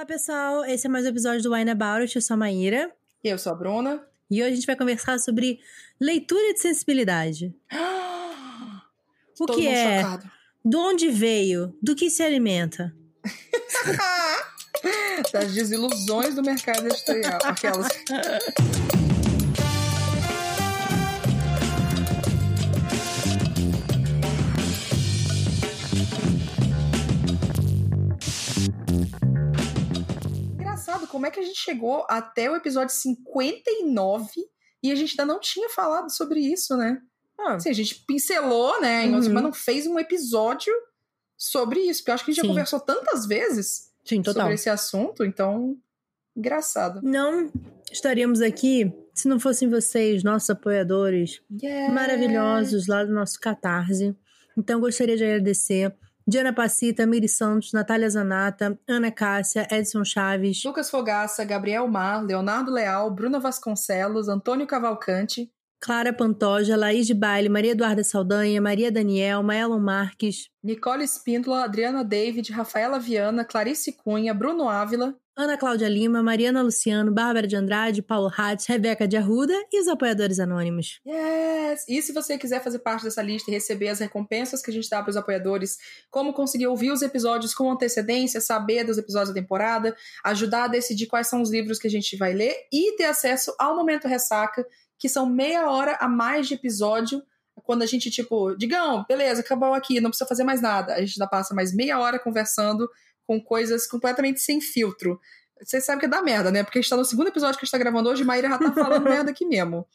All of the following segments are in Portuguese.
Olá, pessoal. Esse é mais um episódio do Wine About It. Eu sou a Maíra. E eu sou a Bruna. E hoje a gente vai conversar sobre leitura de sensibilidade. o Todo que é? chocado. De onde veio? Do que se alimenta? Das desilusões do mercado editorial. Aquelas. como é que a gente chegou até o episódio 59 e a gente ainda não tinha falado sobre isso, né? Ah, Assim, a gente pincelou, né, Uhum. mas não fez um episódio sobre isso, porque eu acho que a gente Sim. já conversou tantas vezes sim, sobre esse assunto, então, engraçado. Não estaríamos aqui se não fossem vocês, nossos apoiadores Yeah. maravilhosos lá do nosso Catarse. Então, gostaria de agradecer Diana Pacita, Miri Santos, Natália Zanata, Ana Cássia, Edson Chaves, Lucas Fogaça, Gabriel Mar, Leonardo Leal, Bruna Vasconcelos, Antônio Cavalcante, Clara Pantoja, Laís de Baile, Maria Eduarda Saldanha, Maria Daniel, Maelon Marques, Nicole Espíndola, Adriana David, Rafaela Viana, Clarice Cunha, Bruno Ávila, Ana Cláudia Lima, Mariana Luciano, Bárbara de Andrade, Paulo Hatz, Rebeca de Arruda e os apoiadores anônimos. Yes! E se você quiser fazer parte dessa lista e receber as recompensas que a gente dá para os apoiadores, como conseguir ouvir os episódios com antecedência, saber dos episódios da temporada, ajudar a decidir quais são os livros que a gente vai ler e ter acesso ao Momento Ressaca, que são meia hora a mais de episódio. Quando a gente, tipo, digam, beleza, acabou aqui, não precisa fazer mais nada. A gente ainda passa mais meia hora conversando com coisas completamente sem filtro. Você sabe que dá merda, né? Porque a gente tá no segundo episódio que a gente tá gravando hoje e Maíra já tá falando merda aqui mesmo.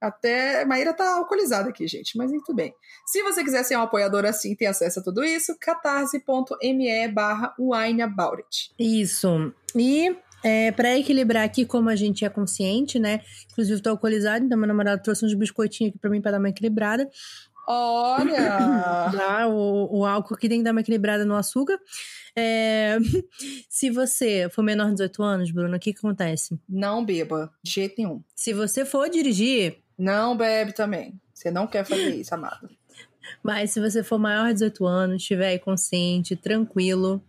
Até Maíra tá alcoolizada aqui, gente, mas tudo bem. Se você quiser ser um apoiador assim e ter acesso a tudo isso, catarse.me barra. Isso. E é, para equilibrar aqui, como a gente é consciente, né? Inclusive, tô alcoolizada, então meu namorado trouxe uns biscoitinhos aqui pra mim pra dar uma equilibrada. Olha! Tá? O, o álcool que tem que dar uma equilibrada no açúcar. É, se você for menor de 18 anos, Bruno, o que, que acontece? não beba, de jeito nenhum. Se você for dirigir, Não bebe também. Você não quer fazer isso, amado. mas se você for maior de 18 anos, estiver aí consciente, tranquilo,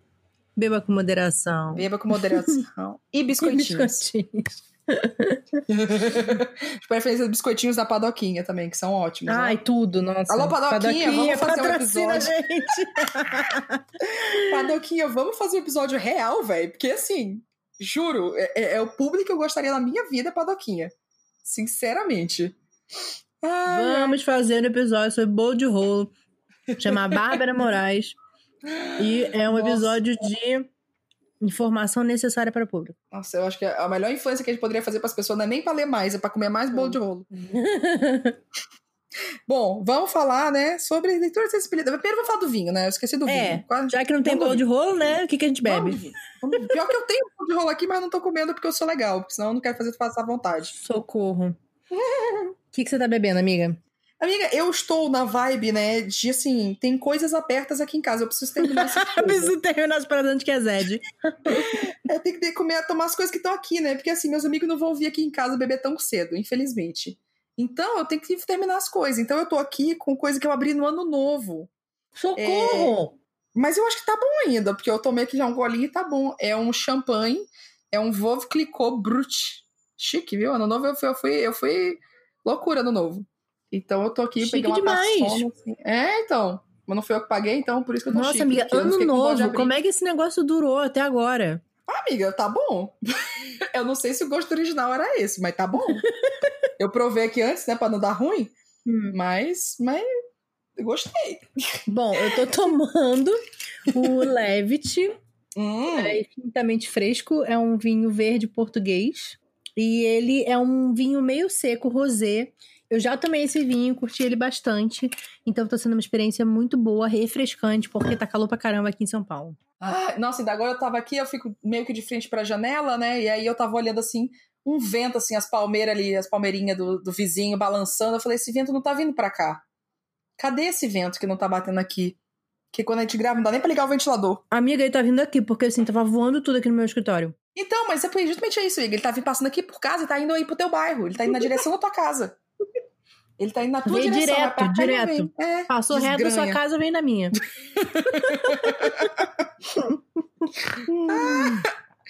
beba com moderação. Beba com moderação. E biscoitinhos. Biscoitinhos. De preferência, biscoitinhos da padoquinha também, que são ótimos. né? Ai, tudo, nossa. Alô, Padoquinha, vamos fazer um episódio. gente. Padoquinha, vamos fazer um episódio real, velho. Porque assim, juro, é, é- é o público que eu gostaria na minha vida, é Padoquinha. Sinceramente. Ai. Vamos fazer um episódio sobre bolo de rolo. Chama Bárbara Moraes. E é um Nossa. episódio de informação necessária para o público. Nossa, eu acho que a melhor influência que a gente poderia fazer para as pessoas não é nem para ler mais, é para comer mais bolo de rolo. Bom, vamos falar, né, sobre leitura de sensibilidade. Primeiro vamos falar do vinho, né? Eu esqueci do É, vinho. Quase- Já que não tem bolo de rolo, né? O que, que a gente bebe? Vamos- Pior que eu tenho bolo de rolo aqui, mas não tô comendo porque eu sou legal, porque senão eu não quero fazer passar vontade. Socorro. O que, que você tá bebendo, amiga? Amiga, eu estou na vibe, né, de assim, tem coisas abertas aqui em casa, eu preciso terminar essa Eu coisa. preciso terminar as paradas antes que é Zed. Eu tenho que comer, tomar as coisas que estão aqui, né? Porque assim, meus amigos não vão vir aqui em casa beber tão cedo, infelizmente. Então, eu tenho que terminar as coisas. Então, eu tô aqui com coisa que eu abri no ano novo. Socorro! Mas eu acho que tá bom ainda, porque eu tomei aqui já um golinho e tá bom. É um champanhe, é um Veuve Clicquot Brut. Chique, viu? Ano novo eu fui, eu fui, eu fui loucura no novo. Então, eu tô aqui, Chique peguei uma demais. taçona, assim. É, então. Mas não fui eu que paguei, então por isso que eu tô Nossa, chique, amiga, ano com novo. abrir. Como é que esse negócio durou até agora? Ah, amiga, tá bom. eu não sei se o gosto original era esse, mas tá bom. eu provei aqui antes, né, pra não dar ruim. Mas, mas eu gostei. Bom, eu tô tomando o Levit. Hum, É infinitamente fresco, é um vinho verde português. E ele é um vinho meio seco, rosé. Eu já tomei esse vinho, curti ele bastante. Então tá sendo uma experiência muito boa, refrescante, porque tá calor pra caramba aqui em São Paulo. ah, nossa, ainda agora eu tava aqui, eu fico meio que de frente pra janela, né? E aí eu tava olhando assim, um vento, assim, as palmeiras ali, as palmeirinhas do, do vizinho balançando. Eu falei, esse vento não tá vindo pra cá. Cadê esse vento que não tá batendo aqui? Que quando a gente grava, não dá nem pra ligar o ventilador. Amiga, ele tá vindo aqui, porque assim, tava voando tudo aqui no meu escritório. Então, mas é justamente é isso, Igor. Ele tá vindo passando aqui por casa e tá indo aí pro teu bairro. Ele tá indo na direção da tua casa. Ele tá indo na tua Veio direção. direto, e direto. vem. É, Passou reto da sua casa, vem na minha.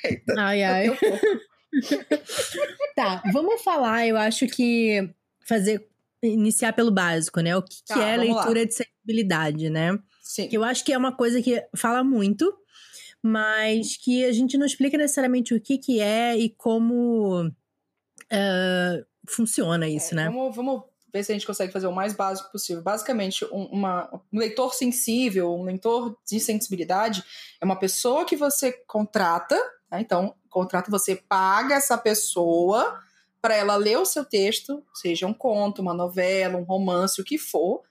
Eita, Ai, ai. tá, vamos falar, eu acho que fazer iniciar pelo básico, né? O que, Tá, que é vamos lá. leitura de sensibilidade, né? Sim. Que eu acho que é uma coisa que fala muito, mas que a gente não explica necessariamente o que que é e como eh, funciona isso, né? Vamos, vamos ver se a gente consegue fazer o mais básico possível. Basicamente, um, uma- um leitor sensível, um leitor de sensibilidade, é uma pessoa que você contrata, tá? então, contrata, você paga essa pessoa para ela ler o seu texto, seja um conto, uma novela, um romance, o que for,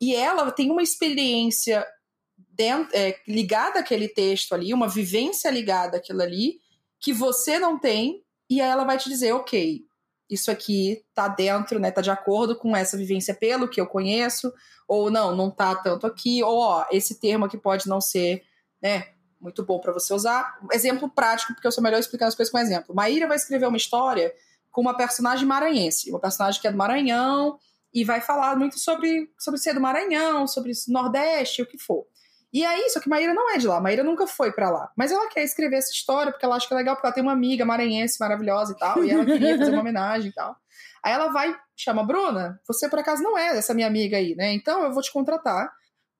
e ela tem uma experiência dentro, é, ligada àquele texto ali, uma vivência ligada àquilo ali, que você não tem, e aí ela vai te dizer, ok, isso aqui tá dentro, né, tá de acordo com essa vivência pelo que eu conheço, ou não, não tá tanto aqui, ou ó, esse termo aqui pode não ser, né, muito bom para você usar. Exemplo prático, porque eu sou melhor explicando as coisas com exemplo. Maíra vai escrever uma história com uma personagem maranhense, uma personagem que é do Maranhão e vai falar muito sobre sobre ser do Maranhão, sobre Nordeste, o que for. E aí, só que Maíra não é de lá, Maíra nunca foi pra lá. Mas ela quer escrever essa história porque ela acha que é legal, porque ela tem uma amiga maranhense maravilhosa e tal, e ela queria fazer uma homenagem e tal. Aí ela vai, chama Bruna, você por acaso não é essa minha amiga aí, né? Então eu vou te contratar,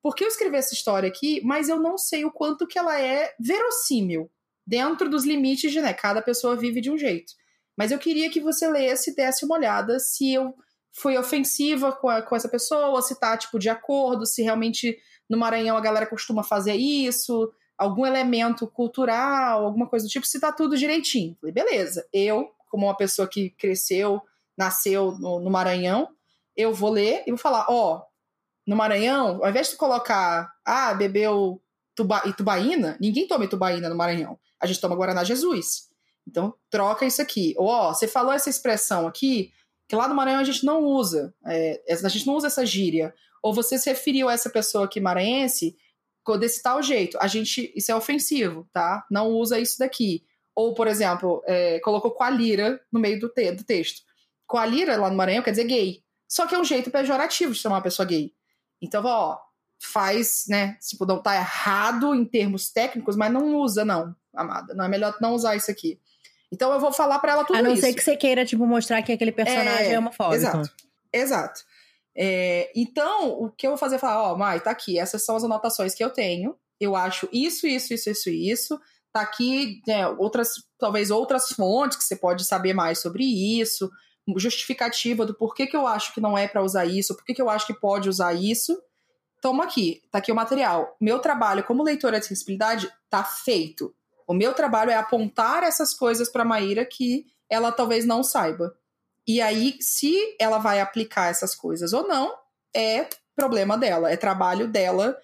porque eu escrevi essa história aqui, mas eu não sei o quanto que ela é verossímil, dentro dos limites de, né, cada pessoa vive de um jeito. Mas eu queria que você lesse e desse uma olhada se eu fui ofensiva com, a- com essa pessoa, se tá, tipo, de acordo, se realmente no Maranhão a galera costuma fazer isso, algum elemento cultural, alguma coisa do tipo, se tá tudo direitinho. Falei, beleza. Eu, como uma pessoa que cresceu, nasceu no, no Maranhão, eu vou ler e vou falar, ó, no Maranhão, ao invés de colocar, ah, bebeu tuba, Itubaína, ninguém toma Itubaína no Maranhão. A gente toma Guaraná Jesus. Então, troca isso aqui. Ou, ó, você falou essa expressão aqui, que lá no Maranhão a gente não usa. é, a gente não usa essa gíria. Ou você se referiu a essa pessoa aqui maranhense desse tal jeito. A gente, isso é ofensivo, tá? Não usa isso daqui. Ou, por exemplo, é, colocou coalira no meio do, te- do texto. Coalira lá no Maranhão quer dizer gay. Só que é um jeito pejorativo de chamar uma pessoa gay. Então, ó, faz, né? Tipo, não tá errado em termos técnicos, mas não usa, não, amada. Não é melhor não usar isso aqui. Então eu vou falar pra ela tudo A não isso. ser que você queira, tipo, mostrar que aquele personagem é, É, homofóbico. Exato. Exato. É, então, o que eu vou fazer é falar, ó, Mai, tá aqui, essas são as anotações que eu tenho. Eu acho isso, isso, isso, isso, isso. Tá aqui, né, outras, talvez outras fontes que você pode saber mais sobre isso, justificativa do porquê que eu acho que não é pra usar isso, porquê que eu acho que pode usar isso. Toma aqui, tá aqui o material. Meu trabalho como leitora de sensibilidade tá feito. O meu trabalho é apontar essas coisas pra Maíra que ela talvez não saiba. E aí, se ela vai aplicar essas coisas ou não, é problema dela, é trabalho dela.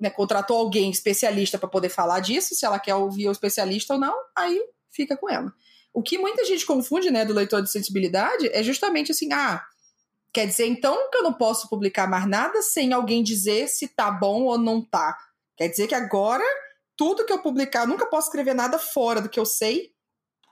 Né, contratou alguém especialista para poder falar disso, se ela quer ouvir o especialista ou não, aí fica com ela. O que muita gente confunde, né, do leitor de sensibilidade é justamente assim, ah, quer dizer então que eu não posso publicar mais nada sem alguém dizer se tá bom ou não tá. Quer dizer que agora tudo que eu publicar, eu nunca posso escrever nada fora do que eu sei,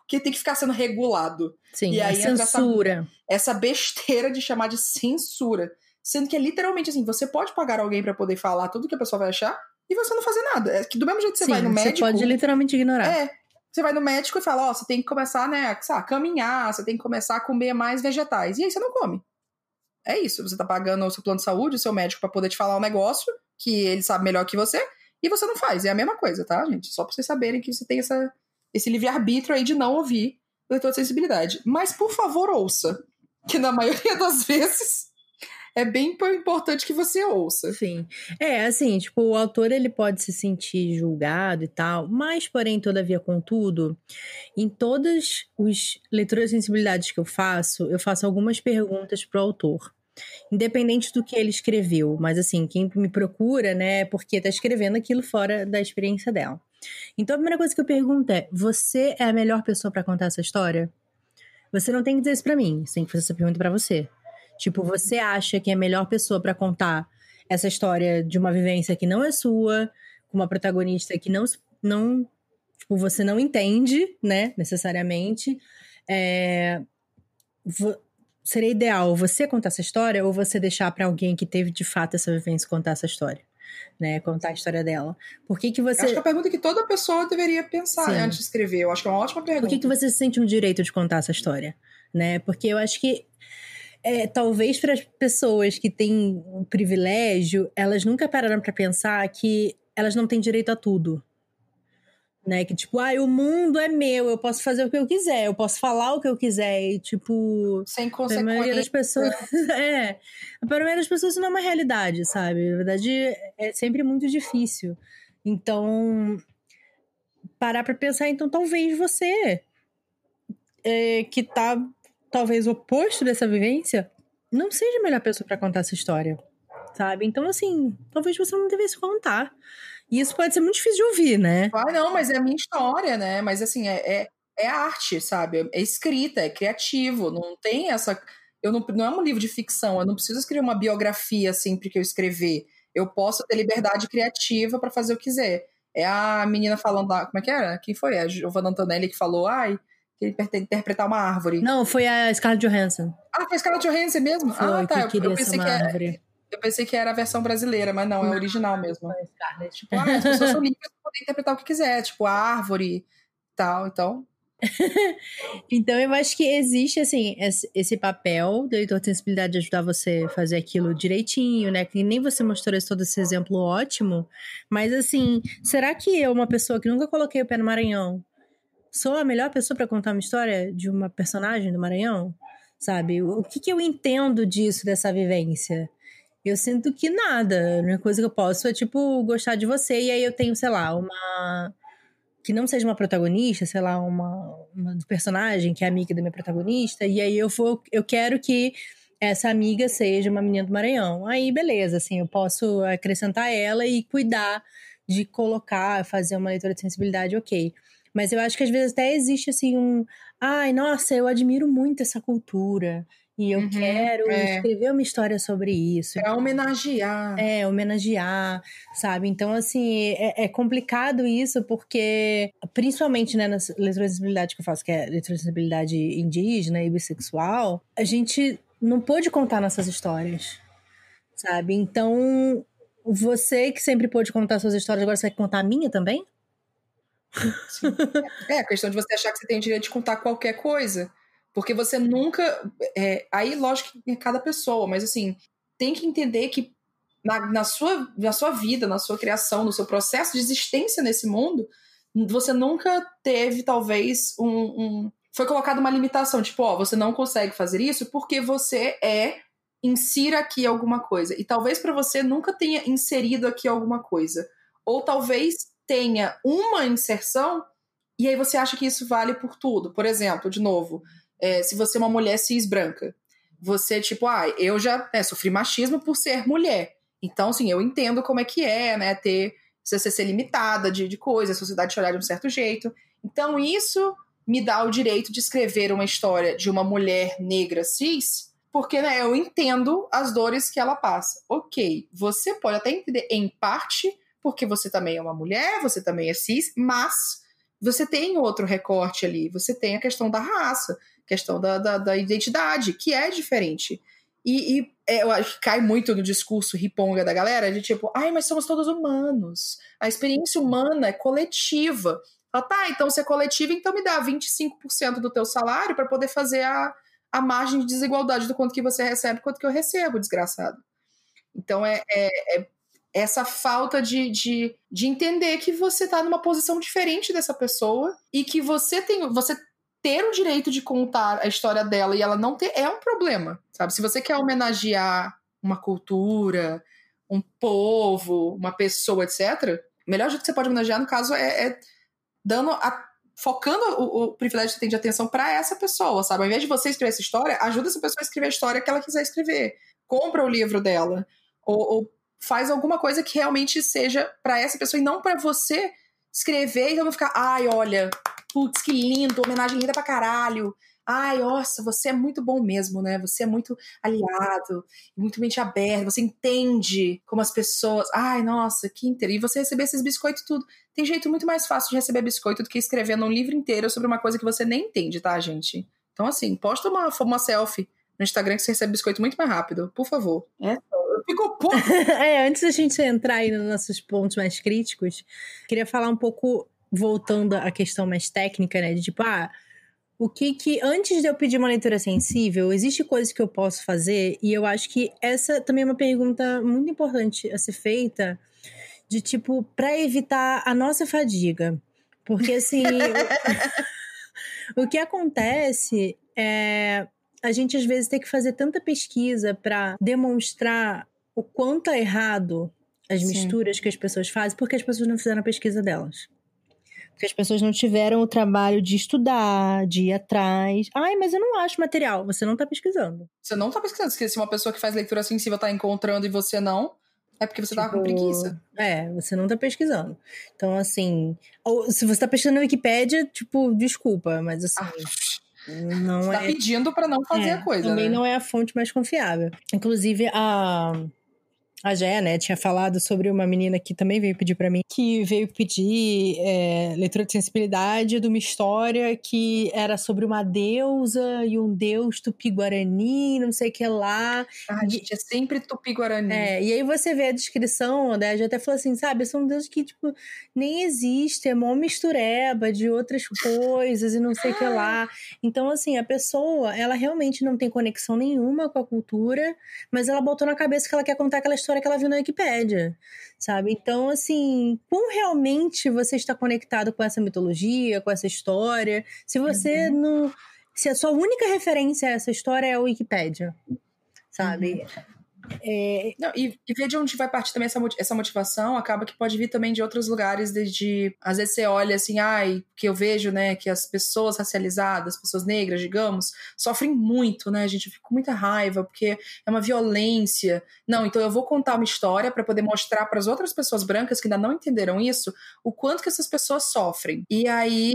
porque tem que ficar sendo regulado Sim, E é aí entra essa- censura. essa besteira de chamar de censura. Sendo que é literalmente assim, você pode pagar alguém pra poder falar tudo que a pessoa vai achar e você não fazer nada. É que do mesmo jeito que você Sim, vai no médico. você pode literalmente ignorar. É. Você vai no médico e fala, ó, você tem que começar, né, lá, caminhar, você tem que começar a comer mais vegetais. E aí você não come. É isso. Você tá pagando o seu plano de saúde, o seu médico pra poder te falar um negócio que ele sabe melhor que você, e você não faz. É a mesma coisa, tá, gente? Só pra vocês saberem que você tem essa, esse livre-arbítrio aí de não ouvir o leitor de sensibilidade. Mas, por favor, ouça. Que na maioria das vezes é bem importante que você ouça. Sim. É, assim, tipo, o autor ele pode se sentir julgado e tal, mas, porém, todavia, contudo, em todas os leituras de sensibilidades que eu faço, eu faço algumas perguntas pro autor. Independente do que ele escreveu, mas assim, quem me procura, né, é porque tá escrevendo aquilo fora da experiência dela. Então a primeira coisa que eu pergunto é: você é a melhor pessoa pra contar essa história? Você não tem que dizer isso pra mim, você tem que fazer essa pergunta pra você. Tipo, você acha que é a melhor pessoa pra contar essa história de uma vivência que não é sua, com uma protagonista que não, não tipo, você não entende, né, necessariamente. É, seria ideal você contar essa história ou você deixar pra alguém que teve de fato essa vivência contar essa história? Né? Contar a história dela. Por que, que você. Acho que é a pergunta que toda pessoa deveria pensar né, antes de escrever. Eu acho que é uma ótima pergunta. Por que, que você se sente no direito de contar essa história? Né? Porque eu acho que é, talvez para as pessoas que têm um privilégio, elas nunca pararam para pensar que elas não têm direito a tudo. Né? Que tipo, ah, o mundo é meu, eu posso fazer o que eu quiser, eu posso falar o que eu quiser, e tipo. Sem consequência. A maioria das pessoas. é. Para a maioria das pessoas isso não é uma realidade, sabe? Na verdade, é sempre muito difícil. Então, parar para pensar, então talvez você é, que tá talvez oposto dessa vivência, não seja a melhor pessoa para contar essa história, sabe? Então, assim, talvez você não devesse contar. E isso pode ser muito difícil de ouvir, né? Ah, não, mas é a minha história, né? Mas, assim, é, é, é arte, sabe? É escrita, é criativo, não tem essa... Eu não, não é um livro de ficção, eu não preciso escrever uma biografia sempre que eu escrever. Eu posso ter liberdade criativa para fazer o que quiser. É a menina falando lá, como é que era? Quem foi? A Giovanna Antonelli que falou, ai, que ele interpretar uma árvore. Não, foi a Scarlett Johansson. Ah, foi a Scarlett Johansson mesmo? Foi, ah, tá. Que eu, eu pensei que era, árvore. Eu pensei que era a versão brasileira, mas não, é original mesmo. Foi a Scarlett. Tipo, ah, as pessoas são livres para poder interpretar o que quiser, tipo, a árvore e tal, então... então eu acho que existe assim esse papel do leitor de sensibilidade de ajudar você a fazer aquilo direitinho, né? Que nem você mostrou esse, todo esse exemplo ótimo, mas assim, será que eu, uma pessoa que nunca coloquei o pé no Maranhão, sou a melhor pessoa para contar uma história de uma personagem do Maranhão? Sabe? O que, que eu entendo disso, dessa vivência? Eu sinto que nada. A única coisa que eu posso é, tipo, gostar de você. E aí eu tenho, sei lá, uma. Que não seja uma protagonista, sei lá, uma, uma personagem que é amiga da minha protagonista. E aí eu vou. Eu quero que essa amiga seja uma menina do Maranhão. Aí, beleza, assim, eu posso acrescentar ela e cuidar de colocar, fazer uma leitura de sensibilidade, ok. Mas eu acho que às vezes até existe assim um. Ai, nossa, eu admiro muito essa cultura. E eu uhum, quero é. escrever uma história sobre isso. É homenagear. É, homenagear, sabe? Então, assim, é, é complicado isso porque, principalmente né, na eletrosensibilidade que eu faço, que é eletrosensibilidade indígena e bissexual, a gente não pôde contar nossas histórias, sabe? Então, você que sempre pôde contar suas histórias, agora você vai contar a minha também? É, a questão de você achar que você tem direito de contar qualquer coisa. Porque você nunca. É, aí, lógico que é cada pessoa, mas assim, tem que entender que na, na, sua, na sua vida, na sua criação, no seu processo de existência nesse mundo, você nunca teve, talvez, um. um foi colocada uma limitação, tipo, ó, você não consegue fazer isso porque você é. Insira aqui alguma coisa. E talvez para você nunca tenha inserido aqui alguma coisa. Ou talvez tenha uma inserção e aí você acha que isso vale por tudo. Por exemplo, de novo, é, se você é uma mulher cis branca, você, tipo, ah, eu já né, sofri machismo por ser mulher. Então, assim, eu entendo como é que é, né, ter você ser limitada de, de coisas, a sociedade te olhar de um certo jeito. Então, isso me dá o direito de escrever uma história de uma mulher negra cis, porque né, eu entendo as dores que ela passa. Ok, você pode até entender em parte porque você também é uma mulher, você também é cis, mas você tem outro recorte ali, você tem a questão da raça, questão da, da, da identidade, que é diferente. E, e é, eu acho que cai muito no discurso riponga da galera, de tipo, ai, mas somos todos humanos. A experiência humana é coletiva. Fala, tá, então se é coletiva, então me dá 25% do teu salário para poder fazer a, a margem de desigualdade do quanto que você recebe quanto que eu recebo, desgraçado. Então é, é, é essa falta de, de, de entender que você está numa posição diferente dessa pessoa e que você tem você ter o direito de contar a história dela e ela não ter é um problema, sabe? Se você quer homenagear uma cultura, um povo, uma pessoa, etc., o melhor jeito que você pode homenagear, no caso, é, é dando a, focando o, o, privilégio que você tem de atenção para essa pessoa, sabe? Ao invés de você escrever essa história, ajuda essa pessoa a escrever a história que ela quiser escrever. Compra o livro dela. Ou, ou faz alguma coisa que realmente seja para essa pessoa e não para você escrever e então ficar, ai, olha, putz, que lindo, homenagem linda pra caralho. Ai, nossa, você é muito bom mesmo, né? Você é muito aliado, muito mente aberta, você entende como as pessoas. Ai, nossa, que inteiro. E você receber esses biscoitos tudo. Tem jeito muito mais fácil de receber biscoito do que escrever um livro inteiro sobre uma coisa que você nem entende, tá, gente? Então, assim, posta uma, uma selfie no Instagram que você recebe biscoito muito mais rápido, por favor. É, fico puto. é, antes da gente entrar aí nos nossos pontos mais críticos, queria falar um pouco, voltando à questão mais técnica, né? De tipo, ah, o que que, antes de eu pedir uma leitura sensível, existe coisas que eu posso fazer? E eu acho que essa também é uma pergunta muito importante a ser feita, de tipo, para evitar a nossa fadiga. Porque assim. o, o que acontece é a gente às vezes tem que fazer tanta pesquisa para demonstrar o quanto é errado as Sim. misturas que as pessoas fazem, porque as pessoas não fizeram a pesquisa delas. Porque as pessoas não tiveram o trabalho de estudar, de ir atrás. Ai, mas eu não acho material. Você não tá pesquisando. Você não tá pesquisando. Se uma pessoa que faz leitura sensível tá encontrando e você não, é porque você tipo, tava com tipo, preguiça. É, você não tá pesquisando. Então, assim. Ou, se você tá pesquisando na Wikipédia, tipo, desculpa, mas assim. Ah. Não você tá é... pedindo para não fazer é, a coisa. Também né? não é a fonte mais confiável. Inclusive, a a Gé, né, tinha falado sobre uma menina que também veio pedir para mim, que veio pedir é, leitura de sensibilidade de uma história que era sobre uma deusa e um deus tupi-guarani, não sei o que lá. Ah, gente, é sempre tupi-guarani. É, e aí você vê a descrição, né, a já até falou assim, sabe, são deuses que, tipo, nem existem, é mó mistureba de outras coisas e não sei o que lá. Então, assim, a pessoa, ela realmente não tem conexão nenhuma com a cultura, mas ela botou na cabeça que ela quer contar aquela história história que ela viu na Wikipédia, sabe? Então, assim, quão realmente você está conectado com essa mitologia, com essa história? Se você uhum. não. Se a sua única referência a essa história é a Wikipédia, sabe? Uhum. É... Não, e, e ver de onde vai partir também essa, essa motivação, acaba que pode vir também de outros lugares, desde às vezes você olha assim, ai, que eu vejo, né, que as pessoas racializadas, pessoas negras, digamos, sofrem muito, né, gente, eu fico com muita raiva, porque é uma violência. Não, então eu vou contar uma história para poder mostrar para as outras pessoas brancas que ainda não entenderam isso, o quanto que essas pessoas sofrem. E aí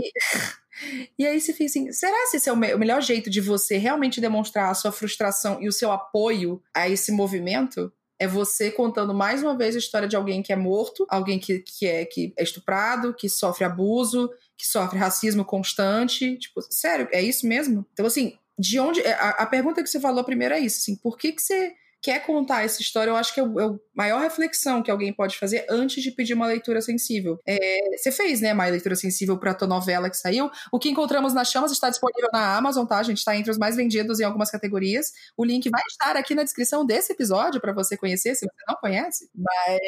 E aí você fica assim, será que esse é o, me o melhor jeito de você realmente demonstrar a sua frustração e o seu apoio a esse movimento? é você contando mais uma vez a história de alguém que é morto, alguém que, que, é, que é estuprado, que sofre abuso, que sofre racismo constante. Tipo, sério, é isso mesmo? Então, assim, de onde. É, a, a pergunta que você falou primeiro é isso, assim, por que, que você quer contar essa história, eu acho que é, o, é a maior reflexão que alguém pode fazer antes de pedir uma leitura sensível. É, você fez, né, uma leitura sensível para a tua novela que saiu. O que encontramos nas chamas está disponível na Amazon, tá? A gente está entre os mais vendidos em algumas categorias. O link vai estar aqui na descrição desse episódio para você conhecer, se você não conhece. Mas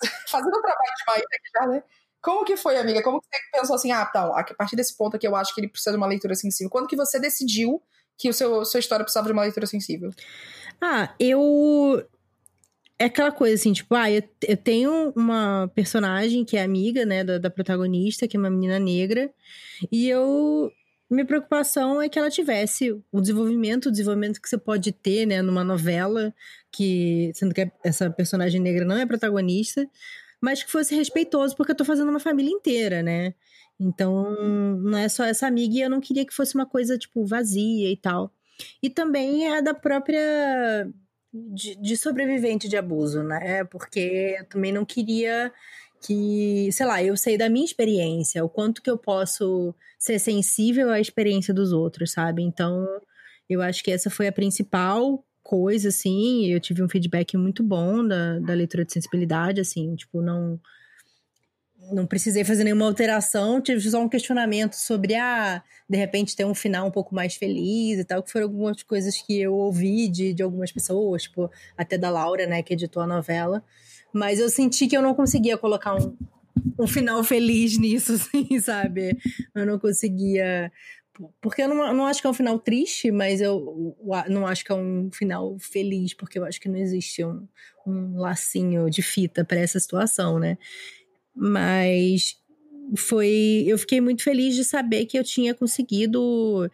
fazendo o trabalho de Maíra aqui já, né? Como que foi, amiga? Como que você pensou assim, ah, então, a partir desse ponto aqui eu acho que ele precisa de uma leitura sensível. Quando que você decidiu que o seu sua história precisava de uma leitura sensível? Ah, eu. É aquela coisa assim, tipo, ah, eu, eu tenho uma personagem que é amiga, né, da, da protagonista, que é uma menina negra, e eu minha preocupação é que ela tivesse o desenvolvimento, o desenvolvimento que você pode ter, né, numa novela, que sendo que essa personagem negra não é protagonista, mas que fosse respeitoso, porque eu tô fazendo uma família inteira, né? Então, não é só essa amiga e eu não queria que fosse uma coisa, tipo, vazia e tal. E também é da própria. De, de sobrevivente de abuso, né? Porque eu também não queria que, sei lá, eu sei da minha experiência, o quanto que eu posso ser sensível à experiência dos outros, sabe? Então, eu acho que essa foi a principal coisa, assim. Eu tive um feedback muito bom da, da leitura de sensibilidade, assim, tipo, não não precisei fazer nenhuma alteração, tive só um questionamento sobre, ah, de repente ter um final um pouco mais feliz e tal, que foram algumas coisas que eu ouvi de, de algumas pessoas, tipo, até da Laura, né, que editou a novela. Mas eu senti que eu não conseguia colocar um, um final feliz nisso, assim, sabe? Eu não conseguia. Porque eu não, não acho que é um final triste, mas eu, eu não acho que é um final feliz, porque eu acho que não existe um, um lacinho de fita para essa situação, né? Mas foi. Eu fiquei muito feliz de saber que eu tinha conseguido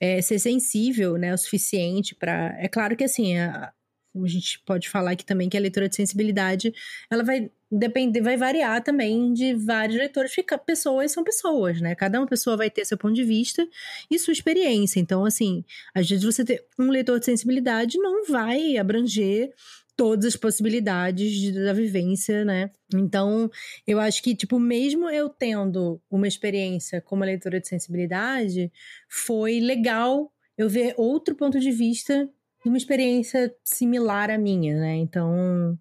é, ser sensível, né, o suficiente para. É claro que assim, a, a gente pode falar aqui também que a leitura de sensibilidade ela vai depender, vai variar também de vários leitores, porque pessoas são pessoas, né? Cada uma pessoa vai ter seu ponto de vista e sua experiência. Então, assim, às vezes você ter um leitor de sensibilidade não vai abranger todas as possibilidades de, da vivência, né? Então, eu acho que, tipo, mesmo eu tendo uma experiência como leitora de sensibilidade, foi legal eu ver outro ponto de vista uma experiência similar à minha, né? Então,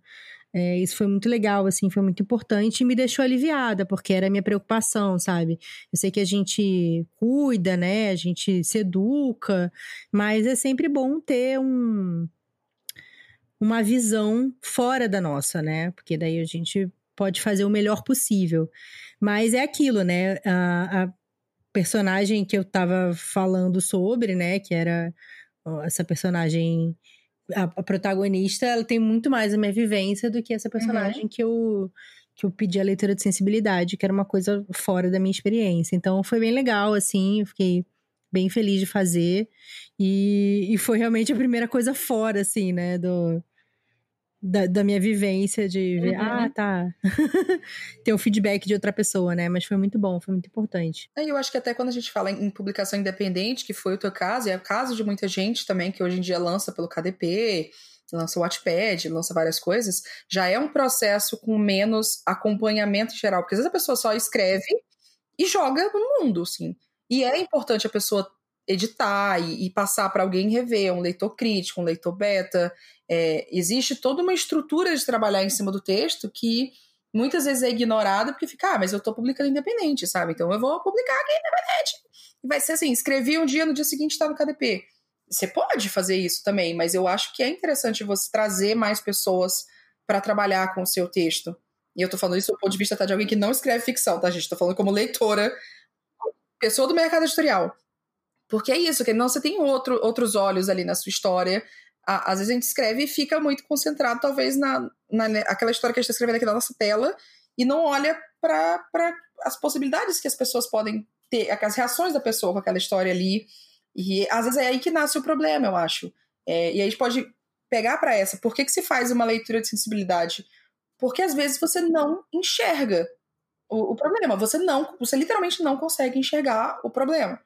é, isso foi muito legal, assim, foi muito importante e me deixou aliviada, porque era a minha preocupação, sabe? Eu sei que a gente cuida, né? A gente se educa, mas é sempre bom ter um, uma visão fora da nossa, né? Porque daí a gente pode fazer o melhor possível. Mas é aquilo, né? A, a personagem que eu tava falando sobre, né? Que era essa personagem. A, a, protagonista, ela tem muito mais a minha vivência do que essa personagem uhum. que eu que eu pedi a leitura de sensibilidade, que era uma coisa fora da minha experiência. Então foi bem legal, assim, eu fiquei bem feliz de fazer. E, e foi realmente a primeira coisa fora, assim, né, do, da, da, minha vivência de ver, uhum. ah, tá. ter o feedback de outra pessoa, né? Mas foi muito bom, foi muito importante. É, eu acho que até quando a gente fala em publicação independente, que foi o teu caso, e é o caso de muita gente também que hoje em dia lança pelo KDP, lança o Wattpad, lança várias coisas, já é um processo com menos acompanhamento em geral, porque às vezes a pessoa só escreve e joga no mundo, assim. E é importante a pessoa editar e, e passar para alguém rever, um leitor crítico, um leitor beta. É, existe toda uma estrutura de trabalhar em cima do texto que muitas vezes é ignorada porque fica, ah, mas eu estou publicando independente, sabe? Então eu vou publicar aqui independente. Vai ser assim, escrevi um dia, no dia seguinte está no KDP. Você pode fazer isso também, mas eu acho que é interessante você trazer mais pessoas para trabalhar com o seu texto. E eu estou falando isso do ponto de vista tá, de alguém que não escreve ficção, tá, gente? Estou falando como leitora, pessoa do mercado editorial. Porque é isso, que não você tem outro, outros olhos ali na sua história. às vezes a gente escreve e fica muito concentrado, talvez, na, na né, aquela história que a gente está escrevendo aqui na nossa tela e não olha para as possibilidades que as pessoas podem ter, as reações da pessoa com aquela história ali. E às vezes é aí que nasce o problema, eu acho. É, e aí a gente pode pegar para essa. Por que, que se faz uma leitura de sensibilidade? Porque às vezes você não enxerga o, o problema. Você não, você literalmente não consegue enxergar o problema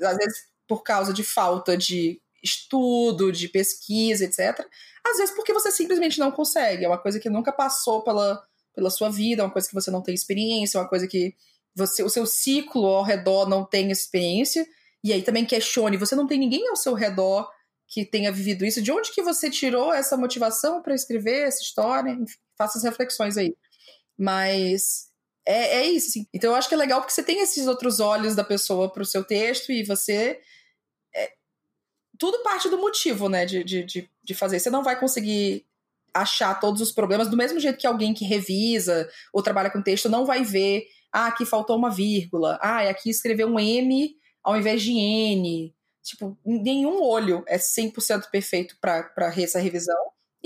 às vezes por causa de falta de estudo, de pesquisa, etc. Às vezes porque você simplesmente não consegue, é uma coisa que nunca passou pela, pela sua vida, é uma coisa que você não tem experiência, é uma coisa que você, o seu ciclo ao redor não tem experiência, e aí também questione, você não tem ninguém ao seu redor que tenha vivido isso, de onde que você tirou essa motivação para escrever essa história? Enfim, faça as reflexões aí. Mas é, é isso, assim. Então eu acho que é legal porque você tem esses outros olhos da pessoa pro seu texto e você. É, tudo parte do motivo, né, de, de, de fazer. Você não vai conseguir achar todos os problemas do mesmo jeito que alguém que revisa ou trabalha com texto não vai ver. Ah, aqui faltou uma vírgula. Ah, aqui escreveu um M ao invés de N. Tipo, nenhum olho é 100% perfeito para essa revisão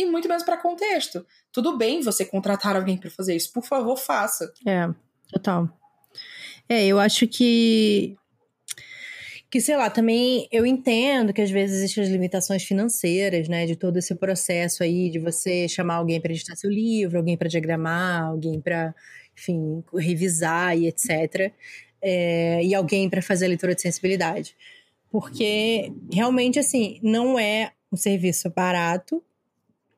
e muito menos para contexto. Tudo bem você contratar alguém para fazer isso, por favor, faça. É, total. É, eu acho que que sei lá, também eu entendo que às vezes existem as limitações financeiras, né, de todo esse processo aí de você chamar alguém para editar seu livro, alguém para diagramar, alguém para, enfim, revisar e etc. É, e alguém para fazer a leitura de sensibilidade. Porque realmente, assim, não é um serviço barato,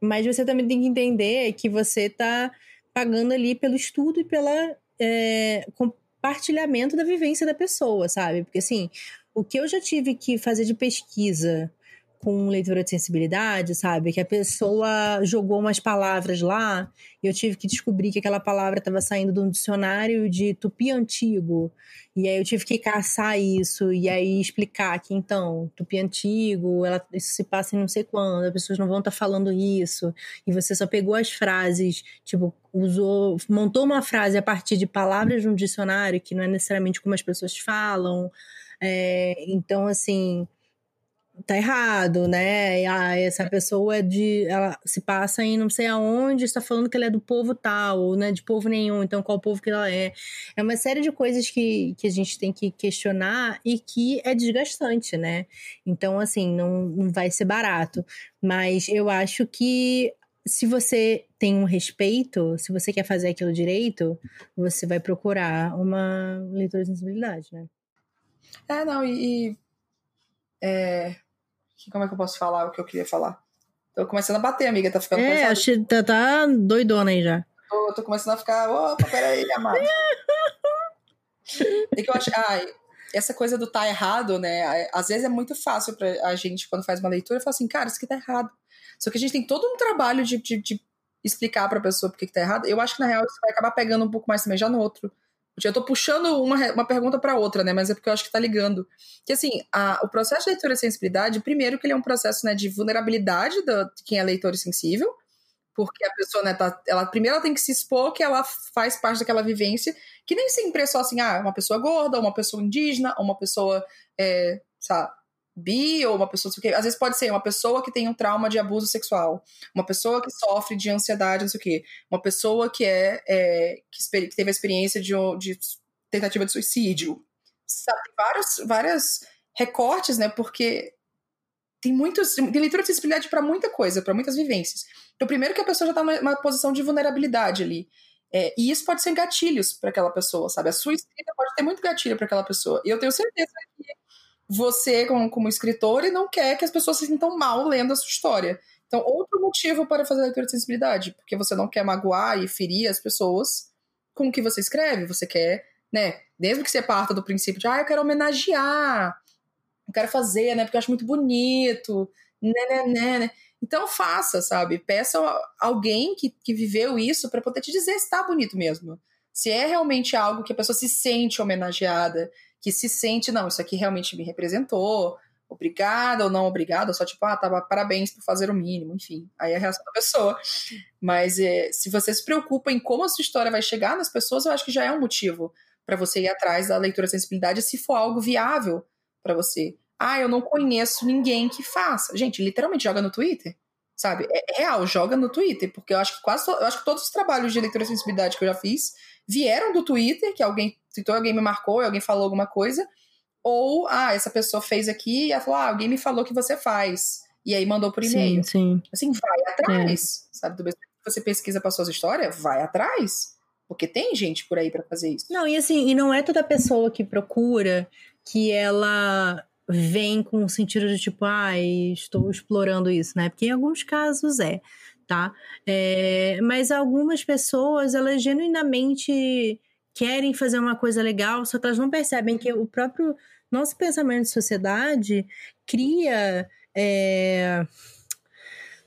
mas você também tem que entender que você está pagando ali pelo estudo e pela é, compartilhamento da vivência da pessoa, sabe? Porque assim, o que eu já tive que fazer de pesquisa com leitura de sensibilidade, sabe? Que a pessoa jogou umas palavras lá e eu tive que descobrir que aquela palavra estava saindo de um dicionário de tupi antigo. E aí eu tive que caçar isso e aí explicar que então, tupi antigo, ela, isso se passa em não sei quando, as pessoas não vão estar tá falando isso. E você só pegou as frases, tipo, usou, montou uma frase a partir de palavras de um dicionário que não é necessariamente como as pessoas falam. É, então, assim, tá errado, né? Ah, essa pessoa é de. Ela se passa em não sei aonde, está falando que ela é do povo tal, ou não é de povo nenhum, então qual povo que ela é. É uma série de coisas que, que a gente tem que questionar e que é desgastante, né? Então, assim, não, não vai ser barato. Mas eu acho que se você tem um respeito, se você quer fazer aquilo direito, você vai procurar uma leitura de sensibilidade, né? É, não, e. É, como é que eu posso falar o que eu queria falar? Tô começando a bater, amiga, tá ficando É, acho que tá, tá doidona aí já. Tô, tô começando a ficar, opa, peraí, amado. é que eu acho, ai, essa coisa do tá errado, né? Às vezes é muito fácil pra a gente, quando faz uma leitura, falar assim, cara, isso aqui tá errado. Só que a gente tem todo um trabalho de, de, de explicar pra pessoa por que tá errado. Eu acho que, na real, isso vai acabar pegando um pouco mais também já no outro. Eu tô puxando uma, uma pergunta para outra, né? Mas é porque eu acho que tá ligando. Que assim, a, o processo de leitura e sensibilidade, primeiro que ele é um processo né, de vulnerabilidade do, de quem é leitor e sensível, porque a pessoa, né, tá, ela primeiro ela tem que se expor que ela faz parte daquela vivência, que nem sempre é só assim, ah, uma pessoa gorda, uma pessoa indígena, uma pessoa, é, sabe, bi, ou uma pessoa, às vezes pode ser uma pessoa que tem um trauma de abuso sexual, uma pessoa que sofre de ansiedade, não sei o quê, uma pessoa que é, é que, que, teve a experiência de, de tentativa de suicídio, sabe, vários, vários recortes, né, porque tem muitos, tem leitura de sensibilidade para muita coisa, para muitas vivências. Então, primeiro que a pessoa já está numa posição de vulnerabilidade ali. É, e isso pode ser gatilhos para aquela pessoa, sabe? A sua escrita pode ter muito gatilho para aquela pessoa. E eu tenho certeza que você, como, como escritor, não quer que as pessoas se sintam mal lendo a sua história. Então, outro motivo para fazer leitura de sensibilidade, porque você não quer magoar e ferir as pessoas com o que você escreve. Você quer, né? Mesmo que você parta do princípio de, ah, eu quero homenagear, eu quero fazer, né? Porque eu acho muito bonito, né, né, né. né. Então faça, sabe? Peça alguém que, que viveu isso para poder te dizer se tá bonito mesmo. Se é realmente algo que a pessoa se sente homenageada, que se sente, não, isso aqui realmente me representou, obrigada ou não obrigada, só tipo, ah, tava parabéns por fazer o mínimo, enfim. Aí é a reação da pessoa. Mas é, se você se preocupa em como a sua história vai chegar nas pessoas, eu acho que já é um motivo para você ir atrás da leitura sensibilidade se for algo viável para você. Ah, eu não conheço ninguém que faça. Gente, literalmente joga no Twitter. Sabe? É, é real, joga no Twitter, porque eu acho que quase eu acho que todos os trabalhos de leitura de sensibilidade que eu já fiz vieram do Twitter, que alguém tweetou, alguém me marcou, alguém falou alguma coisa, ou ah, essa pessoa fez aqui e ela falou: ah, alguém me falou que você faz. E aí mandou por e-mail. Sim, sim. Assim, vai atrás. É. Sabe? Do mesmo que você pesquisa para suas histórias, vai atrás. Porque tem gente por aí para fazer isso. Não, e assim, e não é toda pessoa que procura que ela vem com o sentido de tipo, ah, estou explorando isso, né? Porque em alguns casos é, tá? É, mas algumas pessoas, elas genuinamente querem fazer uma coisa legal, só que elas não percebem que o próprio nosso pensamento de sociedade cria é,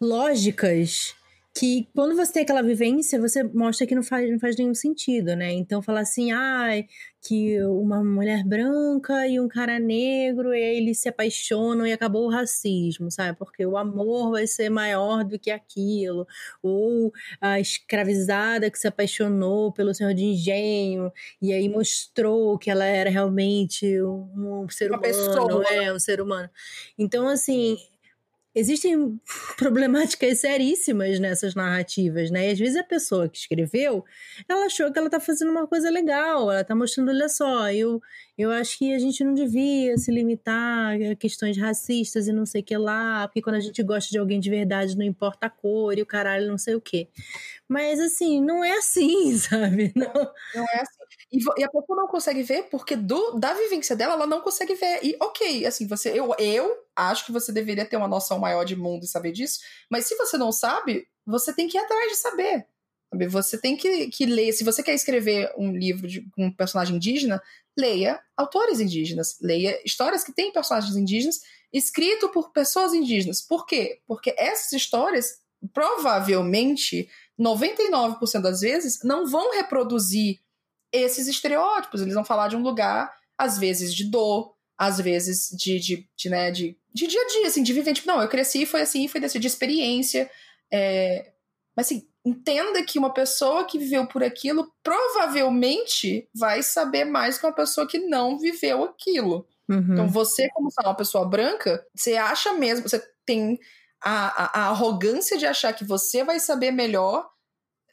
lógicas que quando você tem aquela vivência, você mostra que não faz, não faz nenhum sentido, né? Então falar assim, ai, ah, que uma mulher branca e um cara negro, eles se apaixonam e acabou o racismo, sabe? Porque o amor vai ser maior do que aquilo. Ou a escravizada que se apaixonou pelo senhor de engenho e aí mostrou que ela era realmente um, um ser uma humano, pessoa. é, um ser humano. Então, assim, existem problemáticas seríssimas nessas narrativas, né? E às vezes a pessoa que escreveu, ela achou que ela tá fazendo uma coisa legal, ela tá mostrando, olha só, eu, eu acho que a gente não devia se limitar a questões racistas e não sei o que lá, porque quando a gente gosta de alguém de verdade, não importa a cor e o caralho, não sei o que. Mas assim, não é assim, sabe? Não, não é assim. E, a pessoa não consegue ver porque do, da vivência dela, ela não consegue ver. E ok, assim, você, eu, eu acho que você deveria ter uma noção maior de mundo e saber disso, mas se você não sabe, você tem que ir atrás de saber. Sabe? Você tem que, que ler. Se você quer escrever um livro de um personagem indígena, leia autores indígenas, leia histórias que têm personagens indígenas escrito por pessoas indígenas. Por quê? Porque essas histórias provavelmente 99% das vezes não vão reproduzir esses estereótipos. Eles vão falar de um lugar, às vezes, de dor, às vezes de, de, de, né, de, de dia a dia, assim, de viver, tipo, não, eu cresci, foi assim, foi desse, de experiência. É... Mas assim, entenda que uma pessoa que viveu por aquilo provavelmente vai saber mais que uma pessoa que não viveu aquilo. Uhum. Então, você, como sabe, uma pessoa branca, você acha mesmo, você tem a, a, a arrogância de achar que você vai saber melhor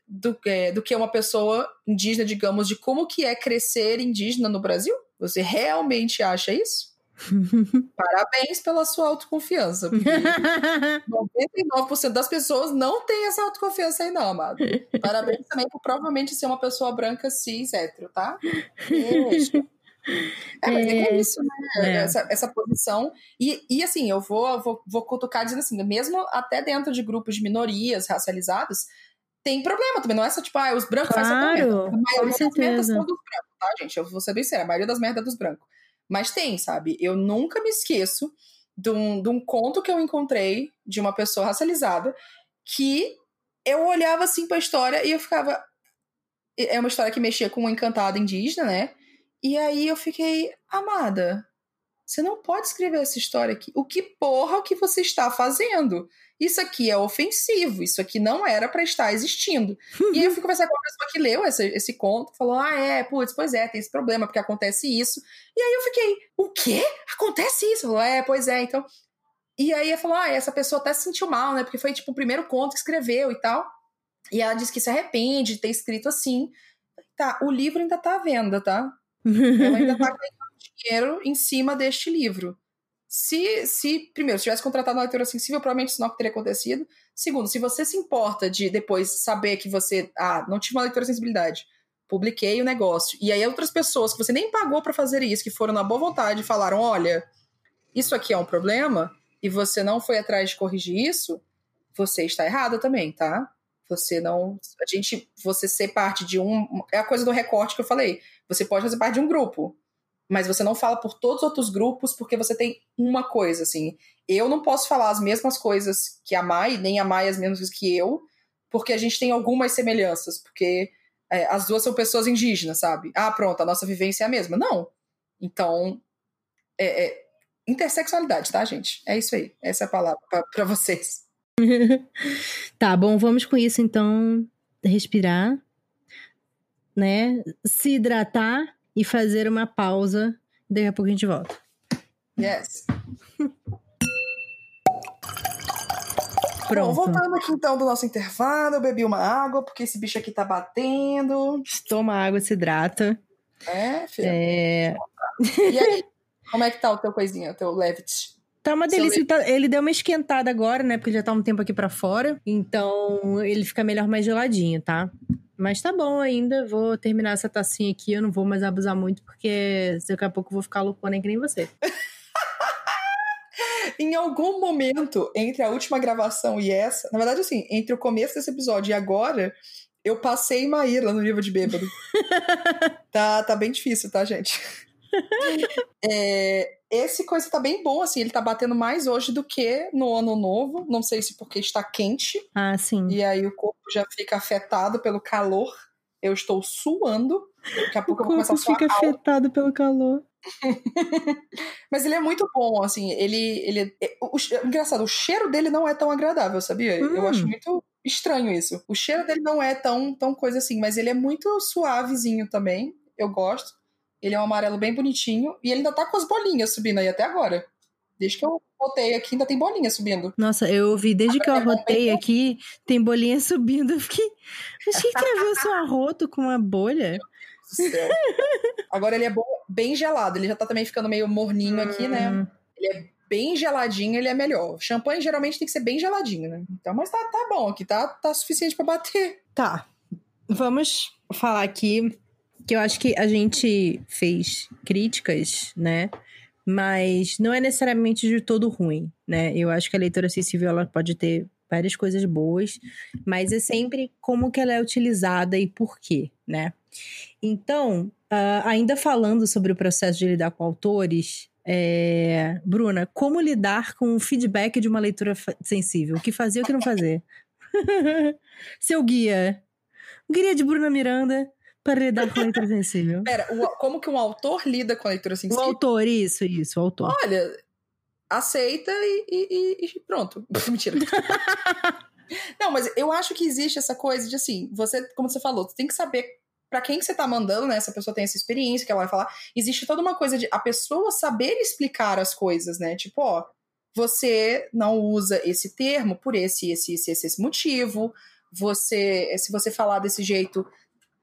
do, é, do que uma pessoa indígena, digamos, de como que é crescer indígena no Brasil? Você realmente acha isso? Parabéns pela sua autoconfiança. 99% das pessoas não tem essa autoconfiança aí, não, amado. Parabéns também por provavelmente ser uma pessoa branca cis hétero, tá? É, mas é, é isso, né? É. Essa, essa posição. E, e assim, eu vou, vou, vou cutucar dizendo assim, mesmo até dentro de grupos de minorias racializadas, tem problema também. Não é só tipo, ah, os brancos claro, fazem merda. A maioria das merdas são dos brancos, tá, gente? Eu vou ser bem sério, a maioria das merdas é dos brancos. Mas tem, sabe? Eu nunca me esqueço de um, de um conto que eu encontrei de uma pessoa racializada que eu olhava assim pra história e eu ficava. É uma história que mexia com um encantado indígena, né? E aí eu fiquei, amada, você não pode escrever essa história aqui. O que porra que você está fazendo? Isso aqui é ofensivo, isso aqui não era para estar existindo. e aí eu fui conversar com uma pessoa que leu esse, esse conto, falou: ah, é, putz, pois é, tem esse problema, porque acontece isso. E aí eu fiquei, o quê? Acontece isso? Falou, é, pois é, então. E aí ela falou: ah, essa pessoa até se sentiu mal, né? Porque foi tipo o primeiro conto que escreveu e tal. E ela disse que se arrepende de ter escrito assim. Tá, o livro ainda tá à venda, tá? Ela ainda tá ganhando dinheiro em cima deste livro. Se, se, primeiro, se tivesse contratado uma leitura sensível, provavelmente isso não teria acontecido. Segundo, se você se importa de depois saber que você, ah, não tive uma leitura de sensibilidade, publiquei o negócio, e aí outras pessoas que você nem pagou para fazer isso, que foram na boa vontade, falaram: olha, isso aqui é um problema, e você não foi atrás de corrigir isso, você está errada também, tá? Você não. A gente. Você ser parte de um. É a coisa do recorte que eu falei. Você pode fazer parte de um grupo mas você não fala por todos os outros grupos porque você tem uma coisa, assim. Eu não posso falar as mesmas coisas que a Mai, nem a Mai as mesmas coisas que eu, porque a gente tem algumas semelhanças, porque é, as duas são pessoas indígenas, sabe? Ah, pronto, a nossa vivência é a mesma. Não. Então, é, é intersexualidade, tá, gente? É isso aí. Essa é a palavra para vocês. tá, bom, vamos com isso então. Respirar, né? Se hidratar e fazer uma pausa. Daqui a pouco a gente volta. Yes. Pronto. Bom, voltando aqui então do nosso intervalo, eu bebi uma água, porque esse bicho aqui tá batendo. Toma água, se hidrata. É, filho. É... E aí, como é que tá o teu coisinha, o teu Levit? Tá uma delícia. Tá, ele deu uma esquentada agora, né? Porque já tá um tempo aqui para fora. Então ele fica melhor mais geladinho, tá? Mas tá bom ainda, vou terminar essa tacinha aqui, eu não vou mais abusar muito, porque daqui a pouco eu vou ficar loucona que nem você. em algum momento, entre a última gravação e essa, na verdade, assim, entre o começo desse episódio e agora, eu passei Maíra no livro de bêbado. tá, tá bem difícil, tá, gente? É, esse coisa tá bem bom, assim, ele tá batendo mais hoje do que no ano novo. Não sei se porque está quente. Ah, sim. E aí o corpo já fica afetado pelo calor. Eu estou suando. Daqui a pouco o eu vou começar a suar. fica alto. afetado pelo calor. Mas ele é muito bom, assim, ele. ele é, o, engraçado, o cheiro dele não é tão agradável, sabia? Hum. Eu acho muito estranho isso. O cheiro dele não é tão, tão coisa assim, mas ele é muito suavezinho também. Eu gosto. Ele é um amarelo bem bonitinho e ele ainda tá com as bolinhas subindo aí até agora. Desde que eu rotei aqui, ainda tem bolinha subindo. Nossa, eu ouvi, desde que eu arrotei aqui, tem bolinha subindo. Eu fiquei. Mas que é ver o seu arroto com uma bolha? Agora ele é bom, bem gelado. Ele já tá também ficando meio morninho hum. aqui, né? Hum. Ele é bem geladinho, ele é melhor. Champanhe geralmente tem que ser bem geladinho, né? Então, mas tá, tá bom aqui, tá, tá suficiente para bater. Tá. Vamos falar aqui que eu acho que a gente fez críticas, né? Mas não é necessariamente de todo ruim, né? Eu acho que a leitura acessível ela pode ter várias coisas boas, mas é sempre como que ela é utilizada e por quê, né? Então, uh, ainda falando sobre o processo de lidar com autores, é... Bruna, como lidar com o feedback de uma leitura sensível? O que fazer e o que não fazer? Seu guia. O guia de Bruna Miranda para lidar com a leitura sensível. Pera, o, como que um autor lida com a leitura sensível? O autor, isso, isso, o autor. Olha, aceita e, e, e pronto. Mentira. Não, mas eu acho que existe essa coisa de assim, você, como você falou, você tem que saber para quem que você tá mandando, né? Essa pessoa tem essa experiência que ela vai falar. Existe toda uma coisa de a pessoa saber explicar as coisas, né? Tipo, ó, você não usa esse termo por esse, esse, esse, esse motivo. Você, se você falar desse jeito,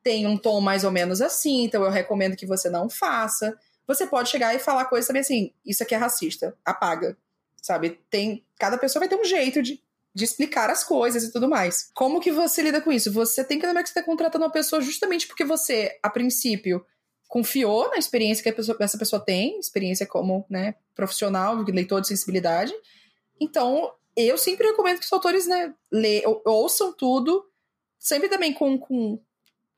tem um tom mais ou menos assim, então eu recomendo que você não faça. Você pode chegar e falar coisas também assim, isso aqui é racista, apaga, sabe? Tem, cada pessoa vai ter um jeito de, de explicar as coisas e tudo mais. Como que você lida com isso? Você tem que lembrar que você está contratando uma pessoa justamente porque você, a princípio, confiou na experiência que pessoa, essa pessoa tem, experiência como né, profissional, leitor de sensibilidade. Então, eu sempre recomendo que os autores né, lê, ouçam tudo, sempre também com, com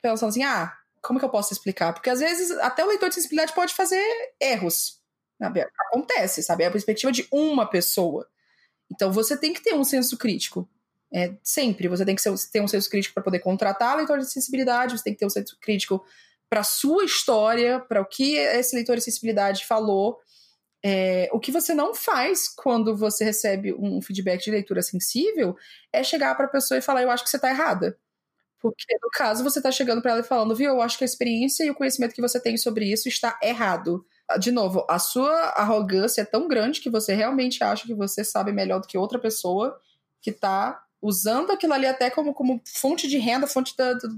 pensando assim, ah, como que eu posso explicar? Porque às vezes até o leitor de sensibilidade pode fazer erros. Sabe? Acontece, sabe? É a perspectiva de uma pessoa. Então você tem que ter um senso crítico. É, sempre. Você tem que ter um senso crítico para poder contratar leitor de sensibilidade, você tem que ter um senso crítico para sua história, para o que esse leitor de sensibilidade falou. É, o que você não faz quando você recebe um feedback de leitura sensível é chegar para a pessoa e falar: Eu acho que você está errada. Porque, no caso, você está chegando para ela e falando, viu, eu acho que a experiência e o conhecimento que você tem sobre isso está errado. De novo, a sua arrogância é tão grande que você realmente acha que você sabe melhor do que outra pessoa que está usando aquilo ali até como, como fonte de renda, fonte da. Do,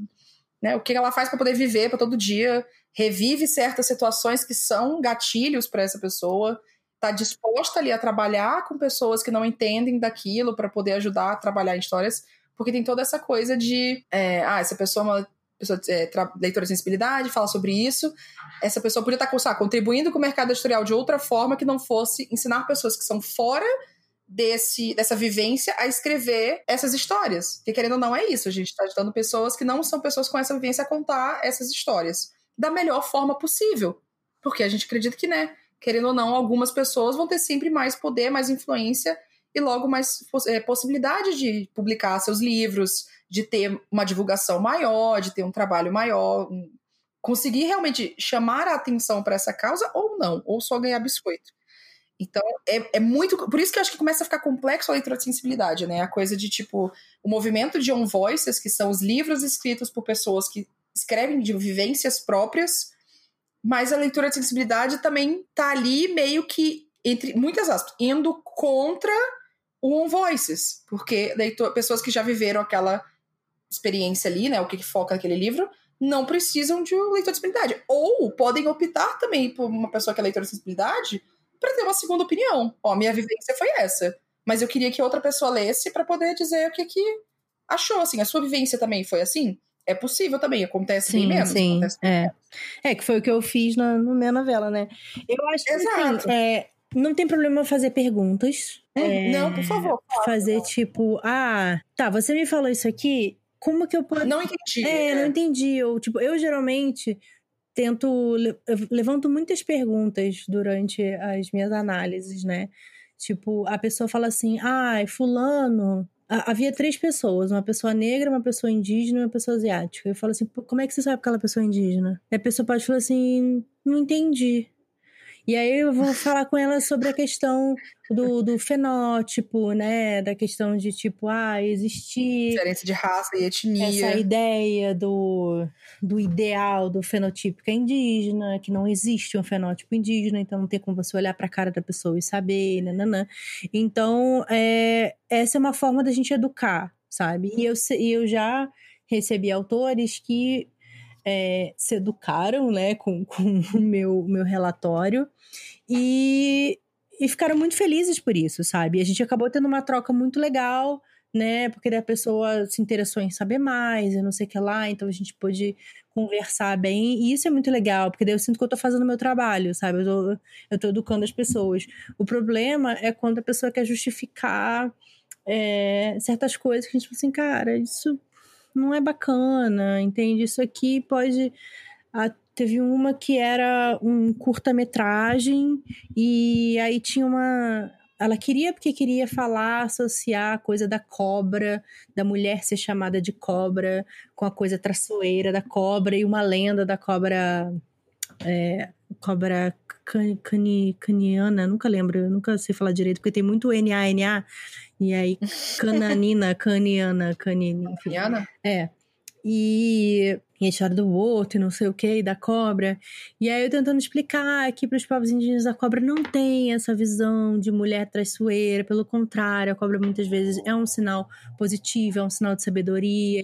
né, o que ela faz para poder viver para todo dia, revive certas situações que são gatilhos para essa pessoa, está disposta ali a trabalhar com pessoas que não entendem daquilo para poder ajudar a trabalhar histórias porque tem toda essa coisa de, é, ah, essa pessoa é uma pessoa é, leitora de sensibilidade, fala sobre isso. Essa pessoa podia estar sabe, contribuindo com o mercado editorial de outra forma que não fosse ensinar pessoas que são fora desse, dessa vivência a escrever essas histórias. Porque querendo ou não é isso, a gente está ajudando pessoas que não são pessoas com essa vivência a contar essas histórias da melhor forma possível. Porque a gente acredita que, né, querendo ou não, algumas pessoas vão ter sempre mais poder, mais influência e logo mais é, possibilidade de publicar seus livros, de ter uma divulgação maior, de ter um trabalho maior, conseguir realmente chamar a atenção para essa causa ou não, ou só ganhar biscoito. Então, é, é, muito. Por isso que eu acho que começa a ficar complexo a leitura de sensibilidade, né? A coisa de tipo, o movimento de on voices, que são os livros escritos por pessoas que escrevem de vivências próprias, mas a leitura de sensibilidade também tá ali meio que, entre muitas aspas, indo contra o On Voices, porque leitor, pessoas que já viveram aquela experiência ali, né, o que, que foca naquele livro, não precisam de um leitor de sensibilidade. Ou podem optar também por uma pessoa que é leitora de sensibilidade para ter uma segunda opinião. Ó, minha vivência foi essa, mas eu queria que outra pessoa lesse para poder dizer o que que achou, assim, a sua vivência também foi assim? É possível também, acontece sim, bem menos. Sim, é. é, que foi o que eu fiz na, na minha novela, né? Eu acho que, Exato. Assim, é, não tem problema fazer perguntas. É, não, por favor. Fazer tipo, ah, tá, você me falou isso aqui, como que eu posso. Não entendi. É, é. não entendi. Ou, tipo, eu geralmente tento. Eu levanto muitas perguntas durante as minhas análises, né? Tipo, a pessoa fala assim, ah, fulano. Havia três pessoas, uma pessoa negra, uma pessoa indígena e uma pessoa asiática. Eu falo assim, como é que você sabe aquela pessoa é indígena? E a pessoa pode falar assim, não entendi. E aí eu vou falar com ela sobre a questão do, do fenótipo, né? Da questão de tipo, ah, existir. Diferença de raça e etnia. Essa ideia do, do ideal do fenotipo que é indígena, que não existe um fenótipo indígena, então não tem como você olhar para a cara da pessoa e saber, nananã. Então, é, essa é uma forma da gente educar, sabe? E eu, e eu já recebi autores que é, se educaram né, com, com o meu, meu relatório e, e ficaram muito felizes por isso, sabe? A gente acabou tendo uma troca muito legal, né? Porque a pessoa se interessou em saber mais e não sei o que lá, então a gente pôde conversar bem, e isso é muito legal, porque daí eu sinto que eu tô fazendo o meu trabalho, sabe? Eu tô, eu tô educando as pessoas. O problema é quando a pessoa quer justificar é, certas coisas que a gente fala assim, cara, isso não é bacana, entende? Isso aqui pode. Teve uma que era um curta-metragem e aí tinha uma. Ela queria porque queria falar, associar a coisa da cobra, da mulher ser chamada de cobra, com a coisa traçoeira da cobra e uma lenda da cobra. É, cobra can, cani, caniana, nunca lembro, nunca sei falar direito, porque tem muito N-A-N-A. E aí, cananina, caniana, canina. Caniana? É. E, e a história do outro, e não sei o que, da cobra. E aí eu tentando explicar que para os povos indígenas a cobra não tem essa visão de mulher traiçoeira, pelo contrário, a cobra muitas vezes é um sinal positivo, é um sinal de sabedoria.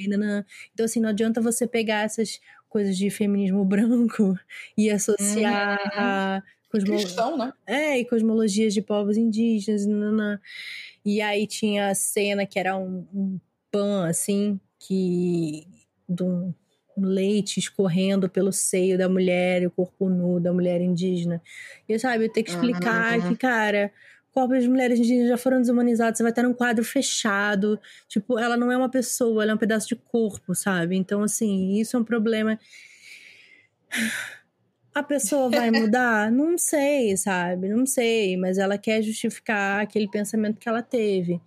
Então, assim, não adianta você pegar essas coisas de feminismo branco e associar uhum. a cosmo... Cristão, né? É, e cosmologias de povos indígenas. Nanã. E aí tinha a cena que era um, um pan, assim, que. de um leite escorrendo pelo seio da mulher e o corpo nu da mulher indígena. E sabe, eu tenho que explicar uhum. que, cara, corpos de mulheres indígenas já foram desumanizados, você vai estar num quadro fechado. Tipo, ela não é uma pessoa, ela é um pedaço de corpo, sabe? Então, assim, isso é um problema. a pessoa vai mudar? Não sei, sabe? Não sei, mas ela quer justificar aquele pensamento que ela teve.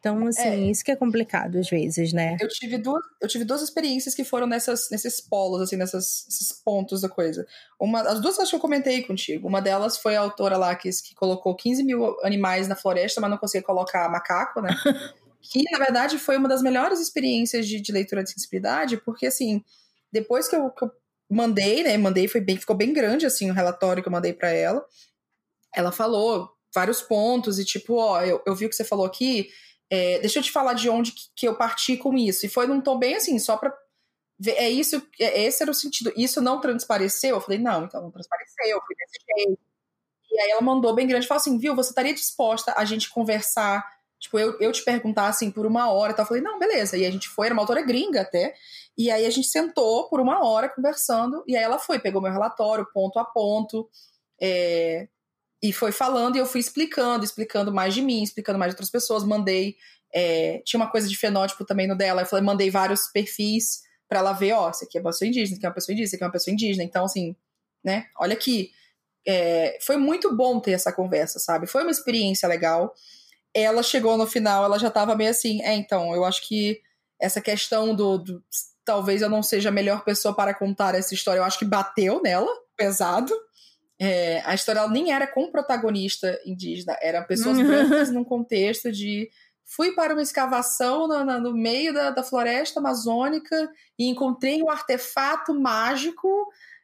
Então, assim, é. isso que é complicado às vezes, né? Eu tive duas, eu tive duas experiências que foram nessas, nesses polos, assim, nessas, nesses pontos da coisa. Uma, as duas acho que eu comentei contigo. Uma delas foi a autora lá que, que colocou 15 mil animais na floresta, mas não conseguia colocar macaco, né? que, na verdade, foi uma das melhores experiências de, de leitura de sensibilidade, porque, assim, depois que eu, que eu mandei, né? Mandei, foi bem, ficou bem grande, assim, o relatório que eu mandei para ela. Ela falou vários pontos e, tipo, ó, eu, eu vi o que você falou aqui é, deixa eu te falar de onde que, que, eu parti com isso. E foi num tom bem assim, só pra ver. É isso, é, esse era o sentido. Isso não transpareceu? Eu falei, não, então não transpareceu, foi desse jeito. E aí ela mandou bem grande, falou assim, viu, você estaria disposta a gente conversar, tipo, eu, eu te perguntar assim por uma hora e tal. Eu falei, não, beleza. E a gente foi, era uma autora gringa até. E aí a gente sentou por uma hora conversando, e aí ela foi, pegou meu relatório, ponto a ponto. É, e foi falando e eu fui explicando, explicando mais de mim, explicando mais de outras pessoas. Mandei. É, tinha uma coisa de fenótipo também no dela. Eu falei, mandei vários perfis para ela ver, ó, isso aqui é uma pessoa indígena, isso aqui é uma pessoa indígena, isso aqui é uma pessoa indígena. Então, assim, né? Olha aqui. É, foi muito bom ter essa conversa, sabe? Foi uma experiência legal. Ela chegou no final, ela já tava meio assim, é, então, eu acho que essa questão do, do talvez eu não seja a melhor pessoa para contar essa história, eu acho que bateu nela, pesado. É, a história nem era com protagonista indígena, eram pessoas brancas num contexto de fui para uma escavação no, no, no meio da, da, floresta amazônica e encontrei um artefato mágico,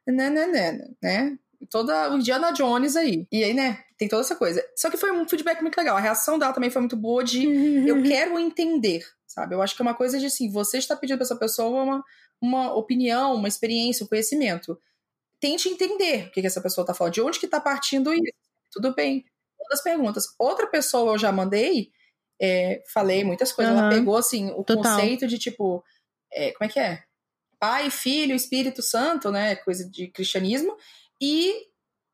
né, né, né, né? Toda o Indiana Jones aí. E aí, né, tem toda essa coisa. Só que foi um feedback muito legal. A reação dela também foi muito boa de eu quero entender, sabe? Eu acho que é uma coisa de assim, você está pedindo para essa pessoa uma, uma opinião, uma experiência, um conhecimento tente entender o que, que essa pessoa está falando, de onde que está partindo isso. Tudo bem. Todas as perguntas. Outra pessoa eu já mandei, é, falei muitas coisas, uhum. ela pegou assim o Total. conceito de tipo, é, como é que é? Pai, Filho, Espírito Santo, né? Coisa de cristianismo, e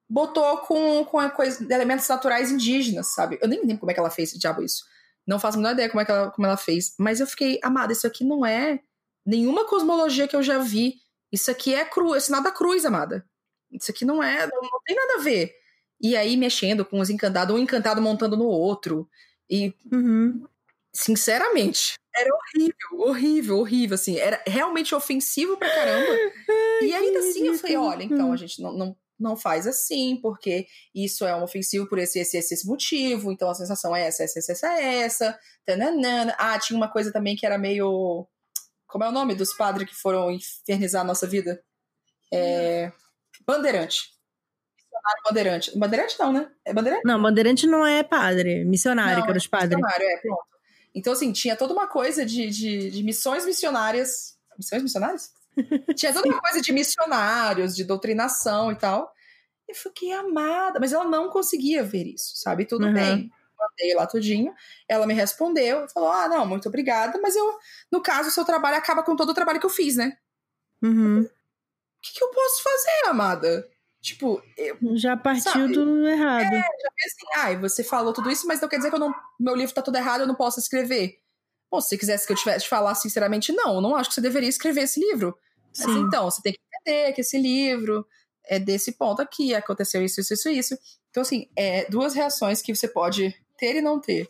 botou com, com a coisa, elementos naturais indígenas, sabe? Eu nem lembro como é que ela fez diabo isso. Não faço a menor ideia como é que ela, como ela fez. Mas eu fiquei, amada, isso aqui não é nenhuma cosmologia que eu já vi isso aqui é cru, é sinal da cruz, amada. Isso aqui não é, não, não tem nada a ver. E aí mexendo com os encantados, um encantado montando no outro. E, uhum. sinceramente, era horrível, horrível, horrível, assim. Era realmente ofensivo pra caramba. e ainda assim eu falei, olha, então a gente não, não, não faz assim, porque isso é um ofensivo por esse, esse, esse, esse motivo, então a sensação é essa, essa, essa, essa, essa. Tananana. Ah, tinha uma coisa também que era meio como é o nome dos padres que foram infernizar a nossa vida? É, bandeirante. Missionário Bandeirante. Bandeirante não, né? É Bandeirante? Não, Bandeirante não é padre. Missionário, não, que era os padres. Missionário, é, pronto. Então, assim, tinha toda uma coisa de, de, de missões missionárias. Missões missionárias? tinha toda uma coisa de missionários, de doutrinação e tal. E fiquei amada. Mas ela não conseguia ver isso, sabe? Tudo uhum. bem mandei lá tudinho. Ela me respondeu, falou: Ah, não, muito obrigada, mas eu, no caso, o seu trabalho acaba com todo o trabalho que eu fiz, né? Uhum. O que, que eu posso fazer, amada? Tipo, eu, já partiu sabe? do errado. É, já assim, ah, você falou tudo isso, mas não quer dizer que eu não, meu livro tá tudo errado, eu não posso escrever. Bom, se você quisesse que eu tivesse de falar sinceramente, não, eu não acho que você deveria escrever esse livro. Sim. Mas então, você tem que entender que esse livro é desse ponto aqui, aconteceu isso, isso, isso, isso. Então, assim, é duas reações que você pode ter e não ter.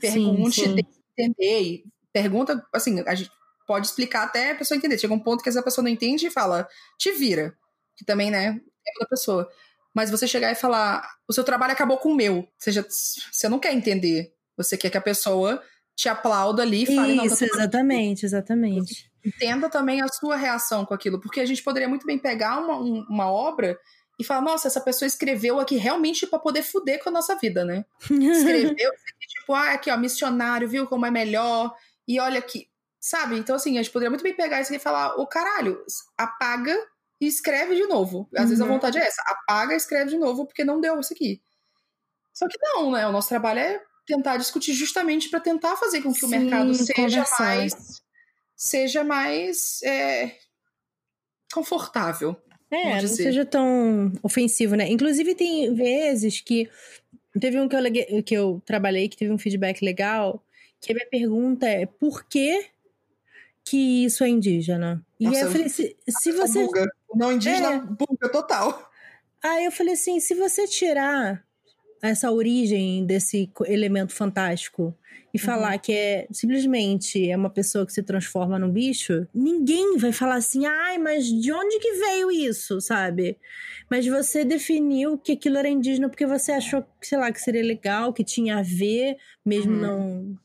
Pergunte, sim, sim. entender. Pergunta, assim, a gente pode explicar até a pessoa entender. Chega um ponto que essa pessoa não entende e fala, te vira. Que também, né, é da pessoa. Mas você chegar e falar, o seu trabalho acabou com o meu. Ou seja, você não quer entender. Você quer que a pessoa te aplauda ali e fale, Isso, não, exatamente, exatamente. Entenda também a sua reação com aquilo, porque a gente poderia muito bem pegar uma, uma obra e falar, nossa, essa pessoa escreveu aqui realmente para poder fuder com a nossa vida, né? Escreveu aqui, tipo, ah, aqui, ó, missionário, viu como é melhor, e olha aqui, sabe? Então, assim, a gente poderia muito bem pegar isso aqui e falar, o caralho, apaga e escreve de novo. Às uhum. vezes a uhum. vontade é essa, apaga e escreve de novo, porque não deu isso aqui. Só que não, né? O nosso trabalho é tentar discutir justamente para tentar fazer com que Sim, o mercado seja mais seja mais é, confortável. É, não seja tão ofensivo, né? Inclusive, tem vezes que. Teve um que eu, que eu trabalhei que teve um feedback legal, que a minha pergunta é: por que que isso é indígena? E Nossa, eu falei: se, se você. Buga. Não indígena, é, buga total. Aí eu falei assim: se você tirar essa origem desse elemento fantástico e uhum. falar que é simplesmente é uma pessoa que se transforma num bicho, ninguém vai falar assim, ai, mas de onde que veio isso, sabe? Mas você definiu que aquilo era indígena porque você achou, sei lá, que seria legal, que tinha a ver, mesmo uhum. não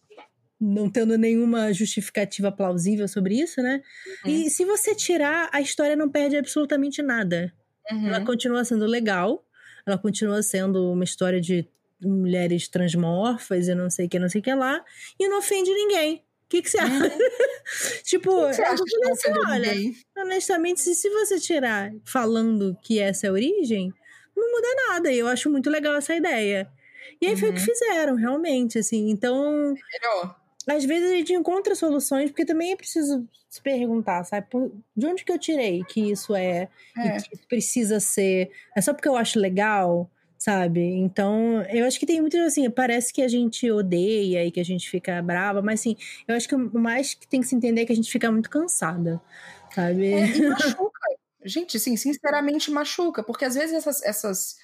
não tendo nenhuma justificativa plausível sobre isso, né? Uhum. E se você tirar, a história não perde absolutamente nada. Uhum. Ela continua sendo legal, ela continua sendo uma história de mulheres transmorfas e não sei o que, não sei o que lá, e não ofende ninguém. O que, que você acha? tipo, que que acha assim, olha, honestamente, se, se você tirar falando que essa é a origem, não muda nada. E eu acho muito legal essa ideia. E aí uhum. foi o que uhum. fizeram, realmente, assim. Então. Melhor às vezes a gente encontra soluções, porque também é preciso se perguntar, sabe? Por, de onde que eu tirei que isso é, é. e que precisa ser? É só porque eu acho legal, sabe? Então, eu acho que tem muito assim, parece que a gente odeia e que a gente fica brava, mas assim, eu acho que o mais que tem que se entender é que a gente fica muito cansada, sabe? É, e machuca. gente, assim, sinceramente machuca, porque às vezes essas, essas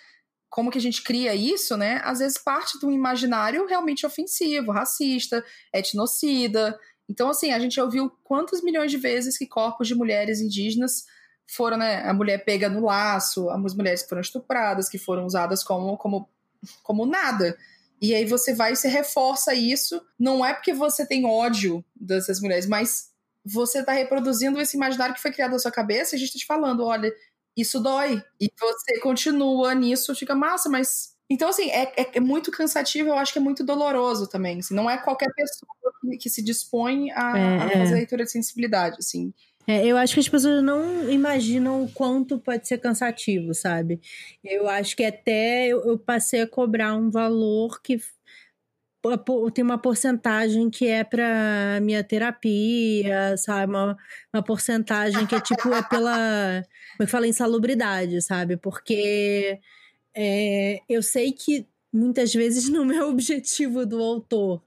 como que a gente cria isso, né? Às vezes parte de um imaginário realmente ofensivo, racista, etnocida. Então, assim, a gente ouviu quantas milhões de vezes que corpos de mulheres indígenas foram, né? A mulher pega no laço, as mulheres que foram estupradas, que foram usadas como, como, como nada. E aí você vai e se reforça isso. Não é porque você tem ódio dessas mulheres, mas você está reproduzindo esse imaginário que foi criado na sua cabeça e a gente está te falando, olha, isso dói. E você continua nisso, fica massa, mas. Então, assim, é, é, é muito cansativo, eu acho que é muito doloroso também. Assim, não é qualquer pessoa que, que se dispõe a, é, a fazer é. leitura de sensibilidade, assim. É, eu acho que as pessoas não imaginam o quanto pode ser cansativo, sabe? Eu acho que até eu, eu passei a cobrar um valor que tem uma porcentagem que é para minha terapia, sabe? Uma, uma porcentagem que é tipo é pela. Como eu falei, insalubridade, sabe? Porque é, eu sei que muitas vezes não é o objetivo do autor,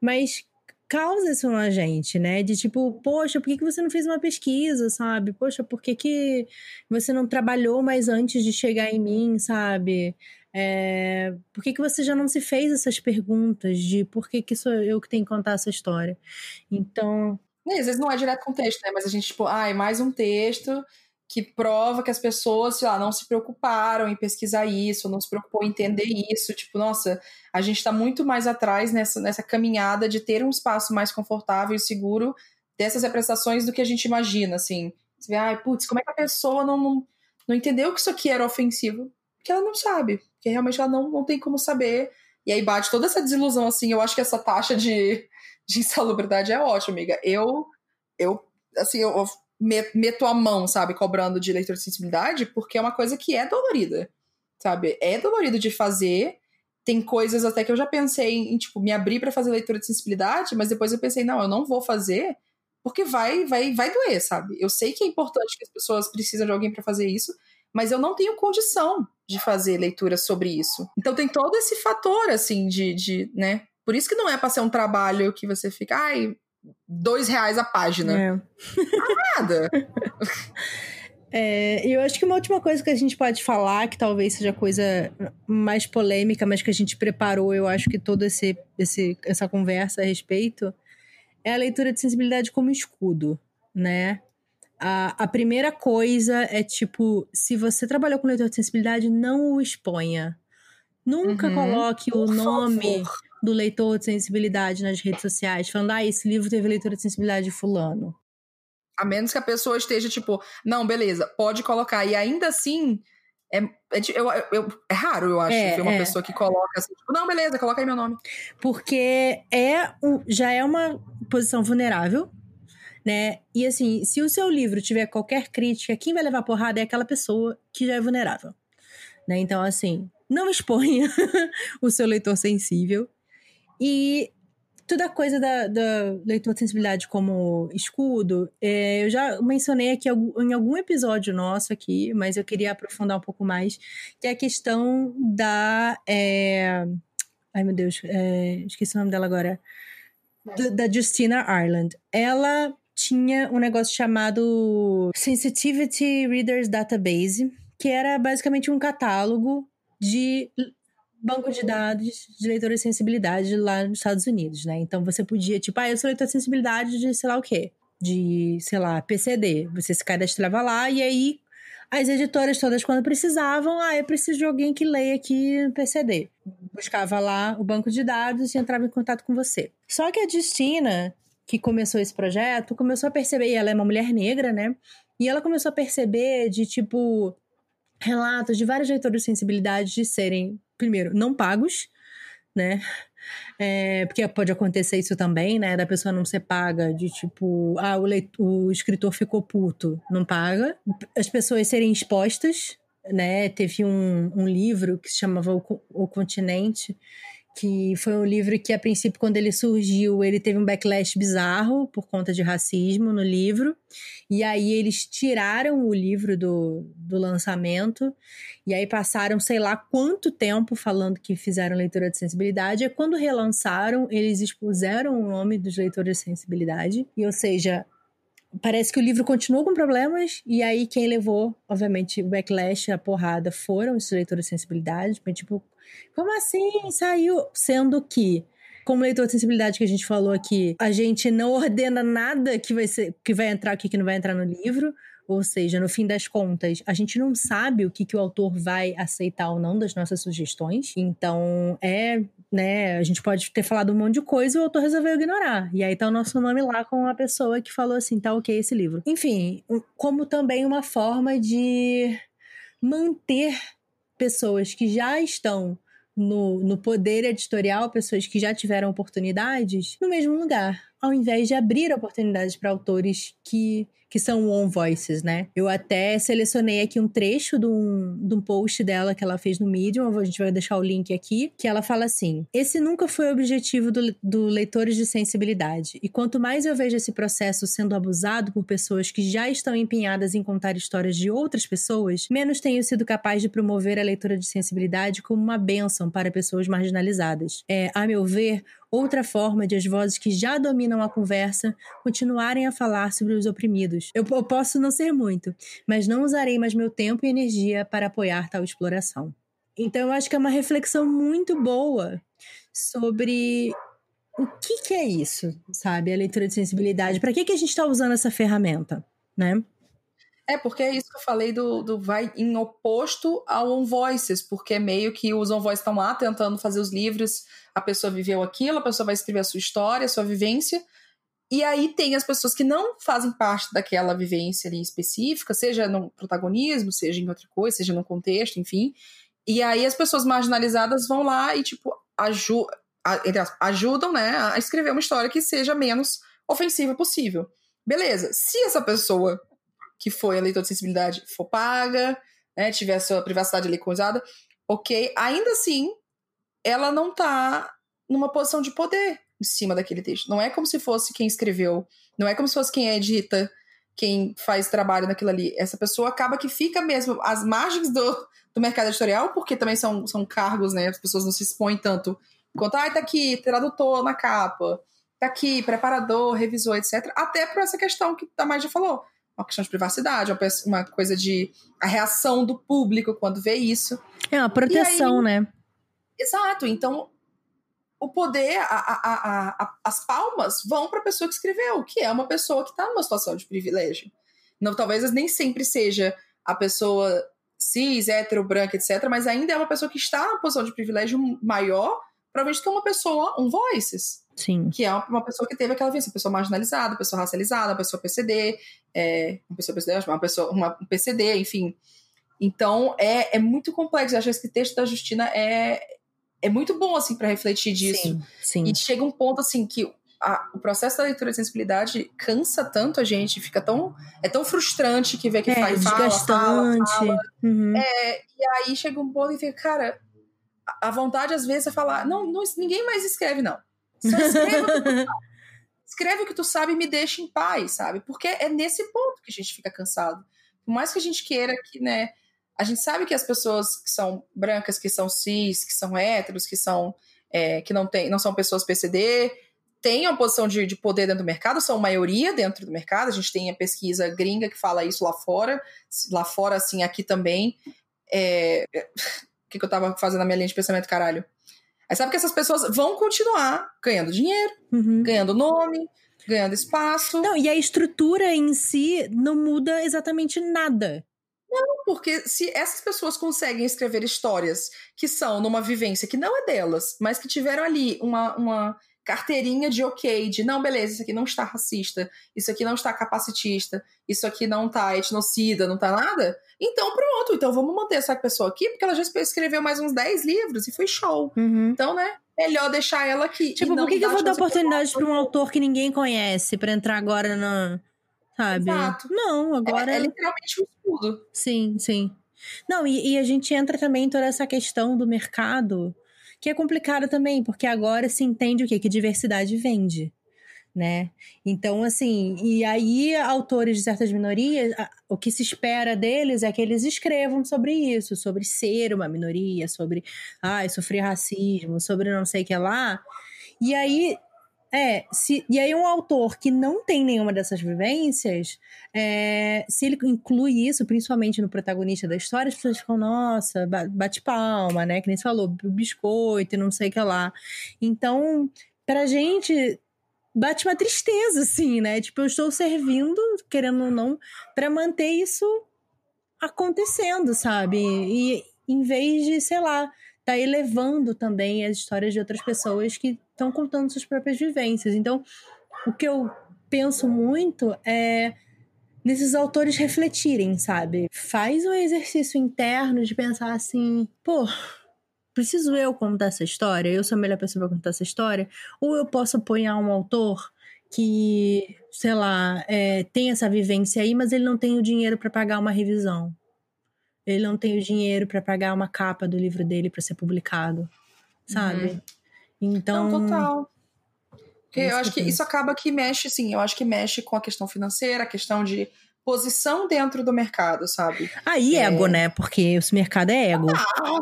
mas causa isso na gente, né? De tipo, poxa, por que, que você não fez uma pesquisa, sabe? Poxa, por que, que você não trabalhou mais antes de chegar em mim, sabe? É, por que, que você já não se fez essas perguntas de por que, que sou eu que tenho que contar essa história? Então. às vezes não é direto com texto, né? Mas a gente, tipo, ah, mais um texto que prova que as pessoas, sei lá, não se preocuparam em pesquisar isso, não se preocupou em entender isso. Tipo, nossa, a gente está muito mais atrás nessa, nessa caminhada de ter um espaço mais confortável e seguro dessas representações do que a gente imagina, assim. Você vê, ai, putz, como é que a pessoa não, não, não entendeu que isso aqui era ofensivo? Porque ela não sabe porque realmente ela não, não tem como saber. E aí bate toda essa desilusão, assim. Eu acho que essa taxa de, de insalubridade é ótima, amiga. Eu, eu assim, eu, eu meto a mão, sabe, cobrando de leitura de sensibilidade, porque é uma coisa que é dolorida, sabe? É dolorido de fazer. Tem coisas até que eu já pensei em, tipo, me abrir para fazer leitura de sensibilidade, mas depois eu pensei, não, eu não vou fazer, porque vai, vai, vai doer, sabe? Eu sei que é importante que as pessoas precisam de alguém para fazer isso, mas eu não tenho condição de fazer leitura sobre isso. Então tem todo esse fator, assim, de, de né? Por isso que não é para ser um trabalho que você fica, ai, dois reais a página. É. Ah, nada. É, eu acho que uma última coisa que a gente pode falar, que talvez seja coisa mais polêmica, mas que a gente preparou, eu acho que toda esse, esse, essa conversa a respeito, é a leitura de sensibilidade como escudo, né? A, a primeira coisa é tipo, se você trabalhou com leitor de sensibilidade, não o exponha. Nunca uhum. coloque Por o nome favor. do leitor de sensibilidade nas redes sociais, falando, ah, esse livro teve leitura de sensibilidade de fulano. A menos que a pessoa esteja tipo, não, beleza, pode colocar. E ainda assim, é, é, eu, eu, é raro, eu acho, é, ver uma é. pessoa que coloca assim, tipo, não, beleza, coloca aí meu nome. Porque é já é uma posição vulnerável, né? E assim, se o seu livro tiver qualquer crítica, quem vai levar porrada é aquela pessoa que já é vulnerável, né? Então, assim, não exponha o seu leitor sensível e toda a coisa da, da leitura de sensibilidade como escudo, é, eu já mencionei aqui em algum episódio nosso aqui, mas eu queria aprofundar um pouco mais, que é a questão da... É, ai, meu Deus, é, esqueci o nome dela agora. Da Justina Ireland. Ela tinha um negócio chamado Sensitivity Readers Database, que era basicamente um catálogo de banco de dados de leitura de sensibilidade lá nos Estados Unidos, né? Então você podia, tipo, ah, eu sou leitor de sensibilidade de sei lá o quê, de, sei lá, PCD. Você se cadastrava lá e aí as editoras todas, quando precisavam, ah, eu preciso de alguém que leia aqui no PCD. Buscava lá o banco de dados e entrava em contato com você. Só que a Justina, que começou esse projeto, começou a perceber, e ela é uma mulher negra, né? E ela começou a perceber de, tipo, relatos de vários leitores de sensibilidade de serem, primeiro, não pagos, né? É, porque pode acontecer isso também, né? Da pessoa não ser paga, de tipo, ah, o, leitor, o escritor ficou puto, não paga. As pessoas serem expostas, né? Teve um, um livro que se chamava O, o Continente, que foi um livro que, a princípio, quando ele surgiu, ele teve um backlash bizarro por conta de racismo no livro. E aí eles tiraram o livro do, do lançamento. E aí passaram, sei lá quanto tempo falando que fizeram leitura de sensibilidade. E quando relançaram, eles expuseram o nome dos leitores de sensibilidade. E, ou seja, parece que o livro continuou com problemas, e aí quem levou, obviamente, o backlash, a porrada, foram os leitores de sensibilidade. Tipo, como assim saiu? Sendo que como leitor de sensibilidade que a gente falou aqui, a gente não ordena nada que vai ser que vai entrar aqui que não vai entrar no livro. Ou seja, no fim das contas, a gente não sabe o que, que o autor vai aceitar ou não das nossas sugestões. Então, é, né, a gente pode ter falado um monte de coisa e o autor resolveu ignorar. E aí tá o nosso nome lá com a pessoa que falou assim, tá ok esse livro. Enfim, como também uma forma de manter pessoas que já estão no, no poder editorial, pessoas que já tiveram oportunidades, no mesmo lugar, ao invés de abrir oportunidades para autores que que são on voices, né? Eu até selecionei aqui um trecho de um, de um post dela que ela fez no Medium, a gente vai deixar o link aqui, que ela fala assim: Esse nunca foi o objetivo do, do leitores de sensibilidade, e quanto mais eu vejo esse processo sendo abusado por pessoas que já estão empenhadas em contar histórias de outras pessoas, menos tenho sido capaz de promover a leitura de sensibilidade como uma bênção para pessoas marginalizadas. É, a meu ver, outra forma de as vozes que já dominam a conversa continuarem a falar sobre os oprimidos. Eu, eu posso não ser muito, mas não usarei mais meu tempo e energia para apoiar tal exploração. Então eu acho que é uma reflexão muito boa sobre o que, que é isso, sabe? A leitura de sensibilidade. Para que, que a gente está usando essa ferramenta, né? É, porque é isso que eu falei do, do vai em oposto ao On Voices, porque meio que os On Voices estão lá tentando fazer os livros, a pessoa viveu aquilo, a pessoa vai escrever a sua história, a sua vivência, e aí tem as pessoas que não fazem parte daquela vivência ali específica, seja no protagonismo, seja em outra coisa, seja no contexto, enfim. E aí as pessoas marginalizadas vão lá e, tipo, aju ajudam, né, a escrever uma história que seja menos ofensiva possível. Beleza, se essa pessoa que foi a leitura de sensibilidade for paga, né, tiver a sua privacidade ali coisada, ok, ainda assim, ela não tá numa posição de poder em cima daquele texto. Não é como se fosse quem escreveu, não é como se fosse quem edita, quem faz trabalho naquilo ali. Essa pessoa acaba que fica mesmo às margens do, do mercado editorial, porque também são, são cargos, né? As pessoas não se expõem tanto. Enquanto, ah, tá aqui, tradutor na capa, tá aqui, preparador, revisor, etc. Até por essa questão que a Maia já falou uma questão de privacidade, uma coisa de a reação do público quando vê isso. É uma proteção, aí, né? Exato. Então, o poder, a, a, a, as palmas vão para a pessoa que escreveu, que é uma pessoa que está numa situação de privilégio. Não, talvez nem sempre seja a pessoa cis, hétero, branca, etc., mas ainda é uma pessoa que está numa posição de privilégio maior, provavelmente que é uma pessoa, um voices. Sim. Que é uma pessoa que teve aquela vivência, pessoa marginalizada, pessoa racializada, pessoa PCD, é, uma pessoa PCD, uma pessoa, uma, um PCD, enfim. Então, é, é muito complexo. Eu acho que esse texto da Justina é, é muito bom, assim, para refletir disso. Sim, sim. E chega um ponto, assim, que a, o processo da leitura de sensibilidade cansa tanto a gente, fica tão. É tão frustrante que vê que é, faz, desgastante. fala, fala. Uhum. É, e aí chega um ponto e fica, cara, a vontade às vezes é falar: não, não ninguém mais escreve, não. Só escreve o que tu sabe. Escreve o que tu sabe e me deixa em paz, sabe? Porque é nesse ponto que a gente fica cansado. Por mais que a gente queira que, né? A gente sabe que as pessoas que são brancas, que são cis, que são héteros, que são é, que não, tem, não são pessoas PCD, têm uma posição de, de poder dentro do mercado, são maioria dentro do mercado. A gente tem a pesquisa gringa que fala isso lá fora, lá fora, assim, aqui também. É... O que, que eu tava fazendo na minha linha de pensamento, caralho? Aí sabe que essas pessoas vão continuar ganhando dinheiro, Uhum. ganhando nome, ganhando espaço. Não, e a estrutura em si não muda exatamente nada. Porque se essas pessoas conseguem escrever histórias que são numa vivência que não é delas, mas que tiveram ali uma, uma carteirinha de ok, de não, beleza, isso aqui não está racista, isso aqui não está capacitista, isso aqui não está etnocida, não está nada, então pronto, então vamos manter essa pessoa aqui, porque ela já escreveu mais uns 10 livros e foi show. Uhum. Então, né, melhor deixar ela aqui. Tipo, não por que, que eu vou dar oportunidade pra um autor que ninguém conhece pra entrar agora na. Sabe? Exato. Não, agora. É, é literalmente um estudo. Sim, sim. Não, e, e a gente entra também em toda essa questão do mercado, que é complicada também, porque agora se entende o quê? Que diversidade vende, né? Então, assim, e aí autores de certas minorias, o que se espera deles é que eles escrevam sobre isso, sobre ser uma minoria, sobre, ai, sofrer racismo, sobre não sei o que lá. E aí, é, se, e aí um autor que não tem nenhuma dessas vivências, é, se ele inclui isso, principalmente no protagonista da história, as pessoas ficam, nossa, ba- bate palma, né? Que nem você falou, biscoito e não sei o que lá. Então, pra gente, bate uma tristeza, assim, né? Tipo, eu estou servindo, querendo ou não, pra manter isso acontecendo, sabe? E em vez de, sei lá, tá elevando também as histórias de outras pessoas que estão contando suas próprias vivências. Então, o que eu penso muito é nesses autores refletirem, sabe? Faz um exercício interno de pensar assim, pô, preciso eu contar essa história? Eu sou a melhor pessoa para contar essa história? Ou eu posso apoiar um autor que, sei lá, é, tem essa vivência aí, mas ele não tem o dinheiro para pagar uma revisão. Ele não tem o dinheiro para pagar uma capa do livro dele para ser publicado, sabe? Então, Não, total. Porque É eu acho que que isso acaba que mexe, sim, eu acho que mexe com a questão financeira, a questão de posição dentro do mercado, sabe? aí É. ego, né? Porque esse mercado é ego. Ah,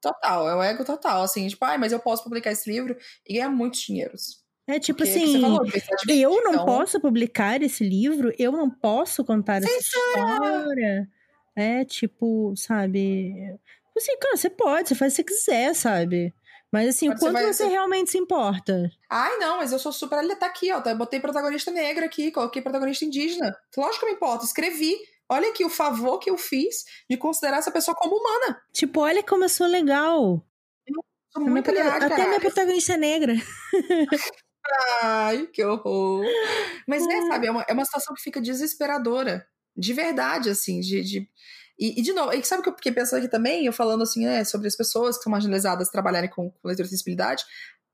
total, é o ego total, assim, tipo, ai, mas eu posso publicar esse livro e ganhar muitos dinheiros. É tipo Porque é que assim, falou, eu não então- posso publicar esse livro, eu não posso contar essa história. É tipo, sabe? Assim, cara, você pode, você faz se você quiser, sabe? Mas assim, o você quanto vai- você realmente se importa? Ai, não, mas eu sou super. Ele tá aqui, ó. tá? Eu botei protagonista negra aqui, coloquei protagonista indígena. Lógico que me importa, escrevi. Olha aqui o favor que eu fiz de considerar essa pessoa como humana. Tipo, olha como eu sou legal. Sou A minha muito prota- aliada, até caralho. minha protagonista é negra. Ai, que horror. Mas, né, É. sabe, é uma, é uma situação que fica desesperadora. De verdade, assim, de. de... E, e, de novo, e sabe o que eu fiquei pensando aqui também? Eu falando assim, né, sobre as pessoas que são marginalizadas trabalharem com, com leitura de acessibilidade.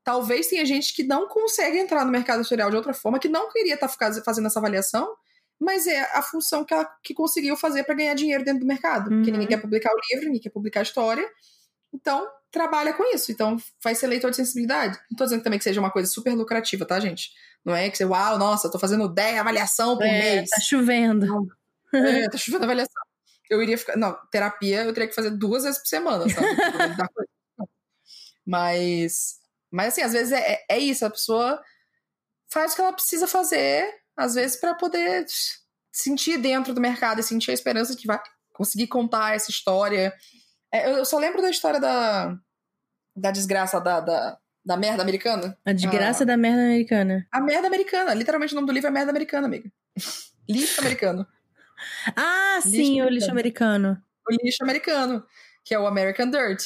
Talvez tenha gente que não consegue entrar no mercado editorial de outra forma, que não queria estar fazendo essa avaliação, mas é a função que ela que conseguiu fazer para ganhar dinheiro dentro do mercado. Porque Uhum. ninguém quer publicar o livro, ninguém quer publicar a história. Então, trabalha com isso. Então, vai ser leitor de sensibilidade. Não tô dizendo também que seja uma coisa super lucrativa, tá, gente? Não é que você, uau, nossa, tô fazendo 10 avaliação por É, mês. tá chovendo. É, tá chovendo avaliação. Eu iria ficar. Não, terapia eu teria que fazer duas vezes por semana, sabe? Isso. mas. Mas assim, às vezes é, é- é isso, a pessoa faz o que ela precisa fazer, às vezes, para poder sentir dentro do mercado e sentir a esperança de que vai conseguir contar essa história. É, eu eu só lembro da história da, da desgraça da, da, da merda americana. A desgraça Ah. da merda americana. A merda americana. Literalmente o nome do livro é Merda Americana, amiga. Lixo americano. Ah, Lixo sim, o lixo americano. o lixo americano, que é o American Dirt.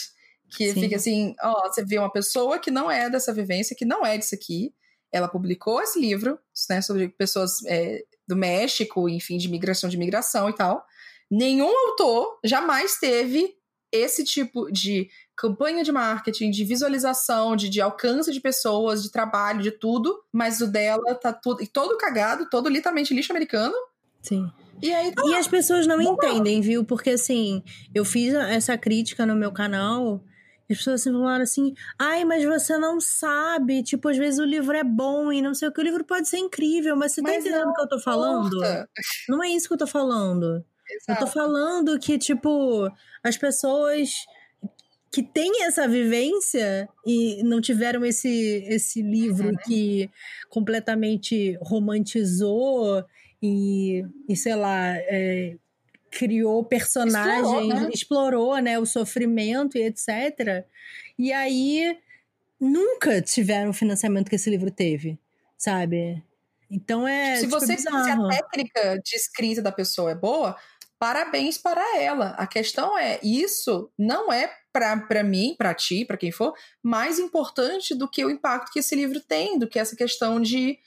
Que Sim. fica assim, ó, você vê uma pessoa que não é dessa vivência, que não é disso aqui. Ela publicou esse livro, né, sobre pessoas é, do México, enfim, de migração, de migração e tal. Nenhum autor jamais teve esse tipo de campanha de marketing, de visualização, de, de alcance de pessoas, de trabalho, de tudo, mas o dela tá tudo, e todo cagado, todo literalmente lixo americano. Sim. E aí tá E as pessoas não entendem, viu? Porque assim, eu fiz essa crítica no meu canal. E as pessoas sempre falaram assim: ai, mas você não sabe. Tipo, às vezes o livro é bom e não sei o que. O livro pode ser incrível, mas você tá Mas entendendo o que eu tô falando? Não é isso que eu tô falando. Eu tô Exato. falando que, tipo, as pessoas que têm essa vivência e não tiveram esse, esse livro uhum. que completamente romantizou e, e sei lá, é, criou personagens, explorou né? explorou né, o sofrimento e etc. E aí nunca tiveram o financiamento que esse livro teve, sabe? Então é. Se tipo, você se a técnica de escrita da pessoa é boa, parabéns para ela. A questão é, isso não é para mim, para ti, para quem for, mais importante do que o impacto que esse livro tem, do que essa questão de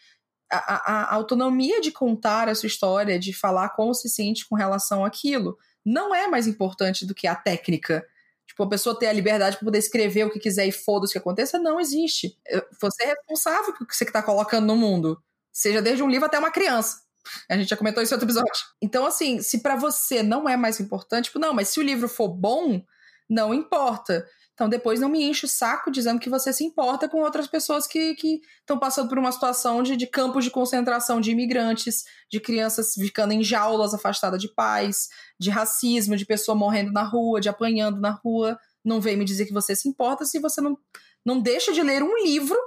a, a, autonomia de contar a sua história, de falar como se sente com relação àquilo. Não é mais importante do que a técnica. Tipo, a pessoa ter a liberdade para poder escrever o que quiser e foda-se o que aconteça, não existe. Você é responsável pelo que você está colocando no mundo. Seja desde um livro até uma criança. A gente já comentou isso em outro episódio. Então, assim, se para você não é mais importante, tipo, não, mas se o livro for bom, não importa. Então, depois não me enche o saco dizendo que você se importa com outras pessoas que estão passando por uma situação de, de campos de concentração de imigrantes, de crianças ficando em jaulas afastadas de pais, de racismo, de pessoa morrendo na rua, de apanhando na rua. Não vem me dizer que você se importa se você não, não deixa de ler um livro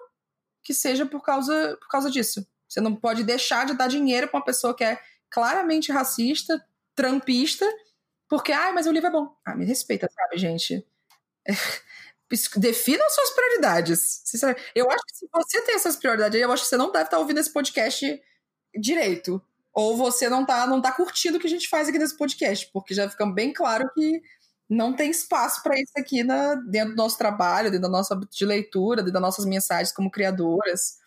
que seja por causa, por causa disso. Você não pode deixar de dar dinheiro para uma pessoa que é claramente racista, trampista, porque, ai, mas o livro é bom. Ah, me respeita, sabe, gente? Defina suas prioridades. Eu acho que se você tem essas prioridades, eu acho que você não deve estar ouvindo esse podcast direito. Ou você não tá, não tá curtindo o que a gente faz aqui nesse podcast, porque já fica bem claro que não tem espaço para isso aqui na, dentro do nosso trabalho, dentro da nossa de leitura, dentro das nossas mensagens como criadoras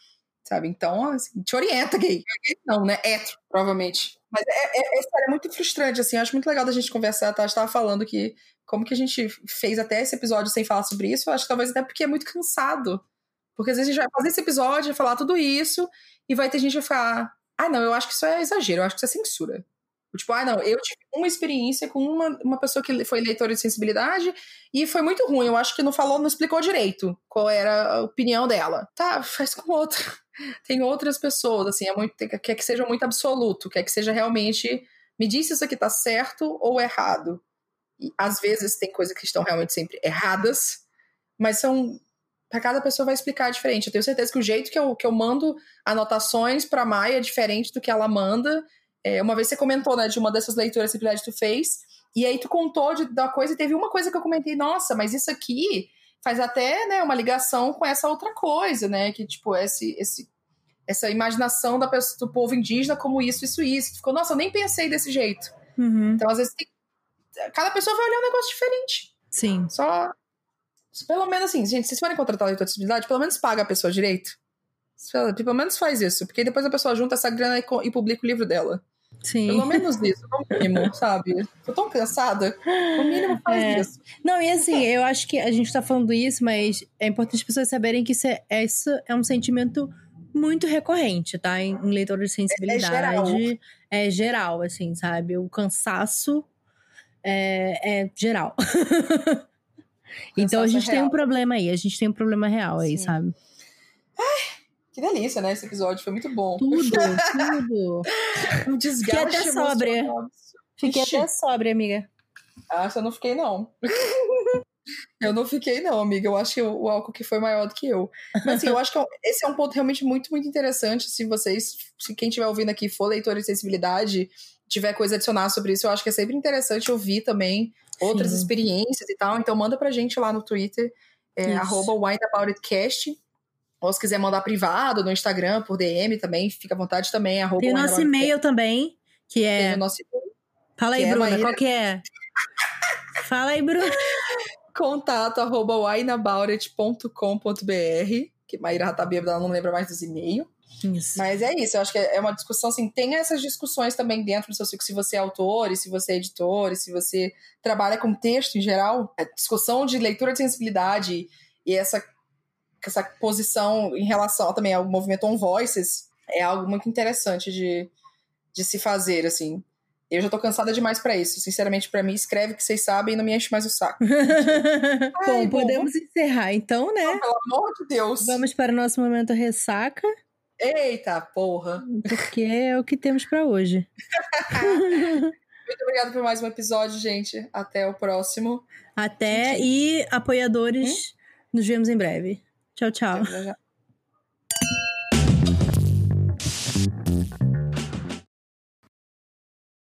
sabe? Então, assim, te orienta, gay. Não, né? Hétero, provavelmente. Mas é, é, é, é muito frustrante, assim. acho muito legal da gente conversar, tá? A gente tava falando que como que a gente fez até esse episódio sem falar sobre isso, eu acho que talvez até porque é muito cansado. Porque às vezes a gente vai fazer esse episódio, vai falar tudo isso, e vai ter gente que vai ficar, ah, não, eu acho que isso é exagero, eu acho que isso é censura. Tipo, ah, não, eu tive uma experiência com uma, uma pessoa que foi leitora de sensibilidade e foi muito ruim. Eu acho que não falou, não explicou direito qual era a opinião dela. Tá, faz com outra. Tem outras pessoas, assim, é muito, quer que seja muito absoluto, quer que seja realmente. Me diz se isso aqui tá certo ou errado. E às vezes tem coisas que estão realmente sempre erradas, mas são. Para cada pessoa vai explicar diferente. Eu tenho certeza que o jeito que eu, que eu mando anotações para Maia é diferente do que ela manda. É, uma vez você comentou, né, de uma dessas leituras que tu fez, e aí tu contou de, da coisa e teve uma coisa que eu comentei, nossa, mas isso aqui faz até, né, uma ligação com essa outra coisa, né, que tipo, esse, esse essa imaginação da pessoa, do povo indígena como isso, isso, isso. Ficou, nossa, eu nem pensei desse jeito. Uhum. Então, às vezes, tem, cada pessoa vai olhar um negócio diferente. Sim. Só, pelo menos assim, gente, se vocês forem contratar leitor de acessibilidade, pelo menos paga a pessoa direito. Pelo menos faz isso, porque depois a pessoa junta essa grana e, e publica o livro dela. Sim. Pelo menos isso, no mínimo, sabe? Tô tão cansada. No mínimo faz é. isso. Não, e assim, eu acho que a gente tá falando isso, mas é importante as pessoas saberem que isso é, isso é um sentimento muito recorrente, tá? Em, em leitor de sensibilidade. É, é, geral. É geral, assim, sabe? O cansaço é, é geral. então a gente tem um problema aí, a gente tem um problema real Sim. aí, sabe? Ai, que delícia, né? Esse episódio foi muito bom. Tudo, tudo. um desgaste Fiquei até sóbria. Fiquei Ixi. até sóbria, amiga. Ah, eu não fiquei, não. eu não fiquei, não, amiga. Eu acho que o álcool que foi maior do que eu. Mas assim, eu acho que é esse é um ponto realmente muito, muito interessante. Se vocês, se quem estiver ouvindo aqui for leitor de sensibilidade, tiver coisa a adicionar sobre isso, eu acho que é sempre interessante ouvir também outras Sim. experiências e tal. Então manda pra gente lá no Twitter, é, arroba ou se quiser mandar privado no Instagram, por DM também, fica à vontade também. Arroba Tem o nosso e-mail também, que é. Tem o nosso e-mail. Fala aí, é Bruna, qual que é? Fala aí, Bruna. Contato arroba wineaboutit.com.br. Que Maíra tá bêbada, ela não lembra mais dos e-mails. Isso. Mas é isso, eu acho que é uma discussão assim. Tem essas discussões também dentro do seu ciclo, se você é autor, e se você é editor, e se você trabalha com texto em geral. A discussão de leitura de sensibilidade e essa essa posição em relação também ao movimento On Voices é algo muito interessante de, de se fazer, assim. Eu já tô cansada demais para isso. Sinceramente, para mim, escreve que vocês sabem e não me enche mais o saco. bom, podemos bom. encerrar então, né? Não, pelo amor de Deus. Vamos para o nosso momento ressaca. Eita, porra. Porque é o que temos para hoje. Muito obrigada por mais um episódio, gente. Até o próximo. Até. E apoiadores, hum? nos vemos em breve. 悄悄。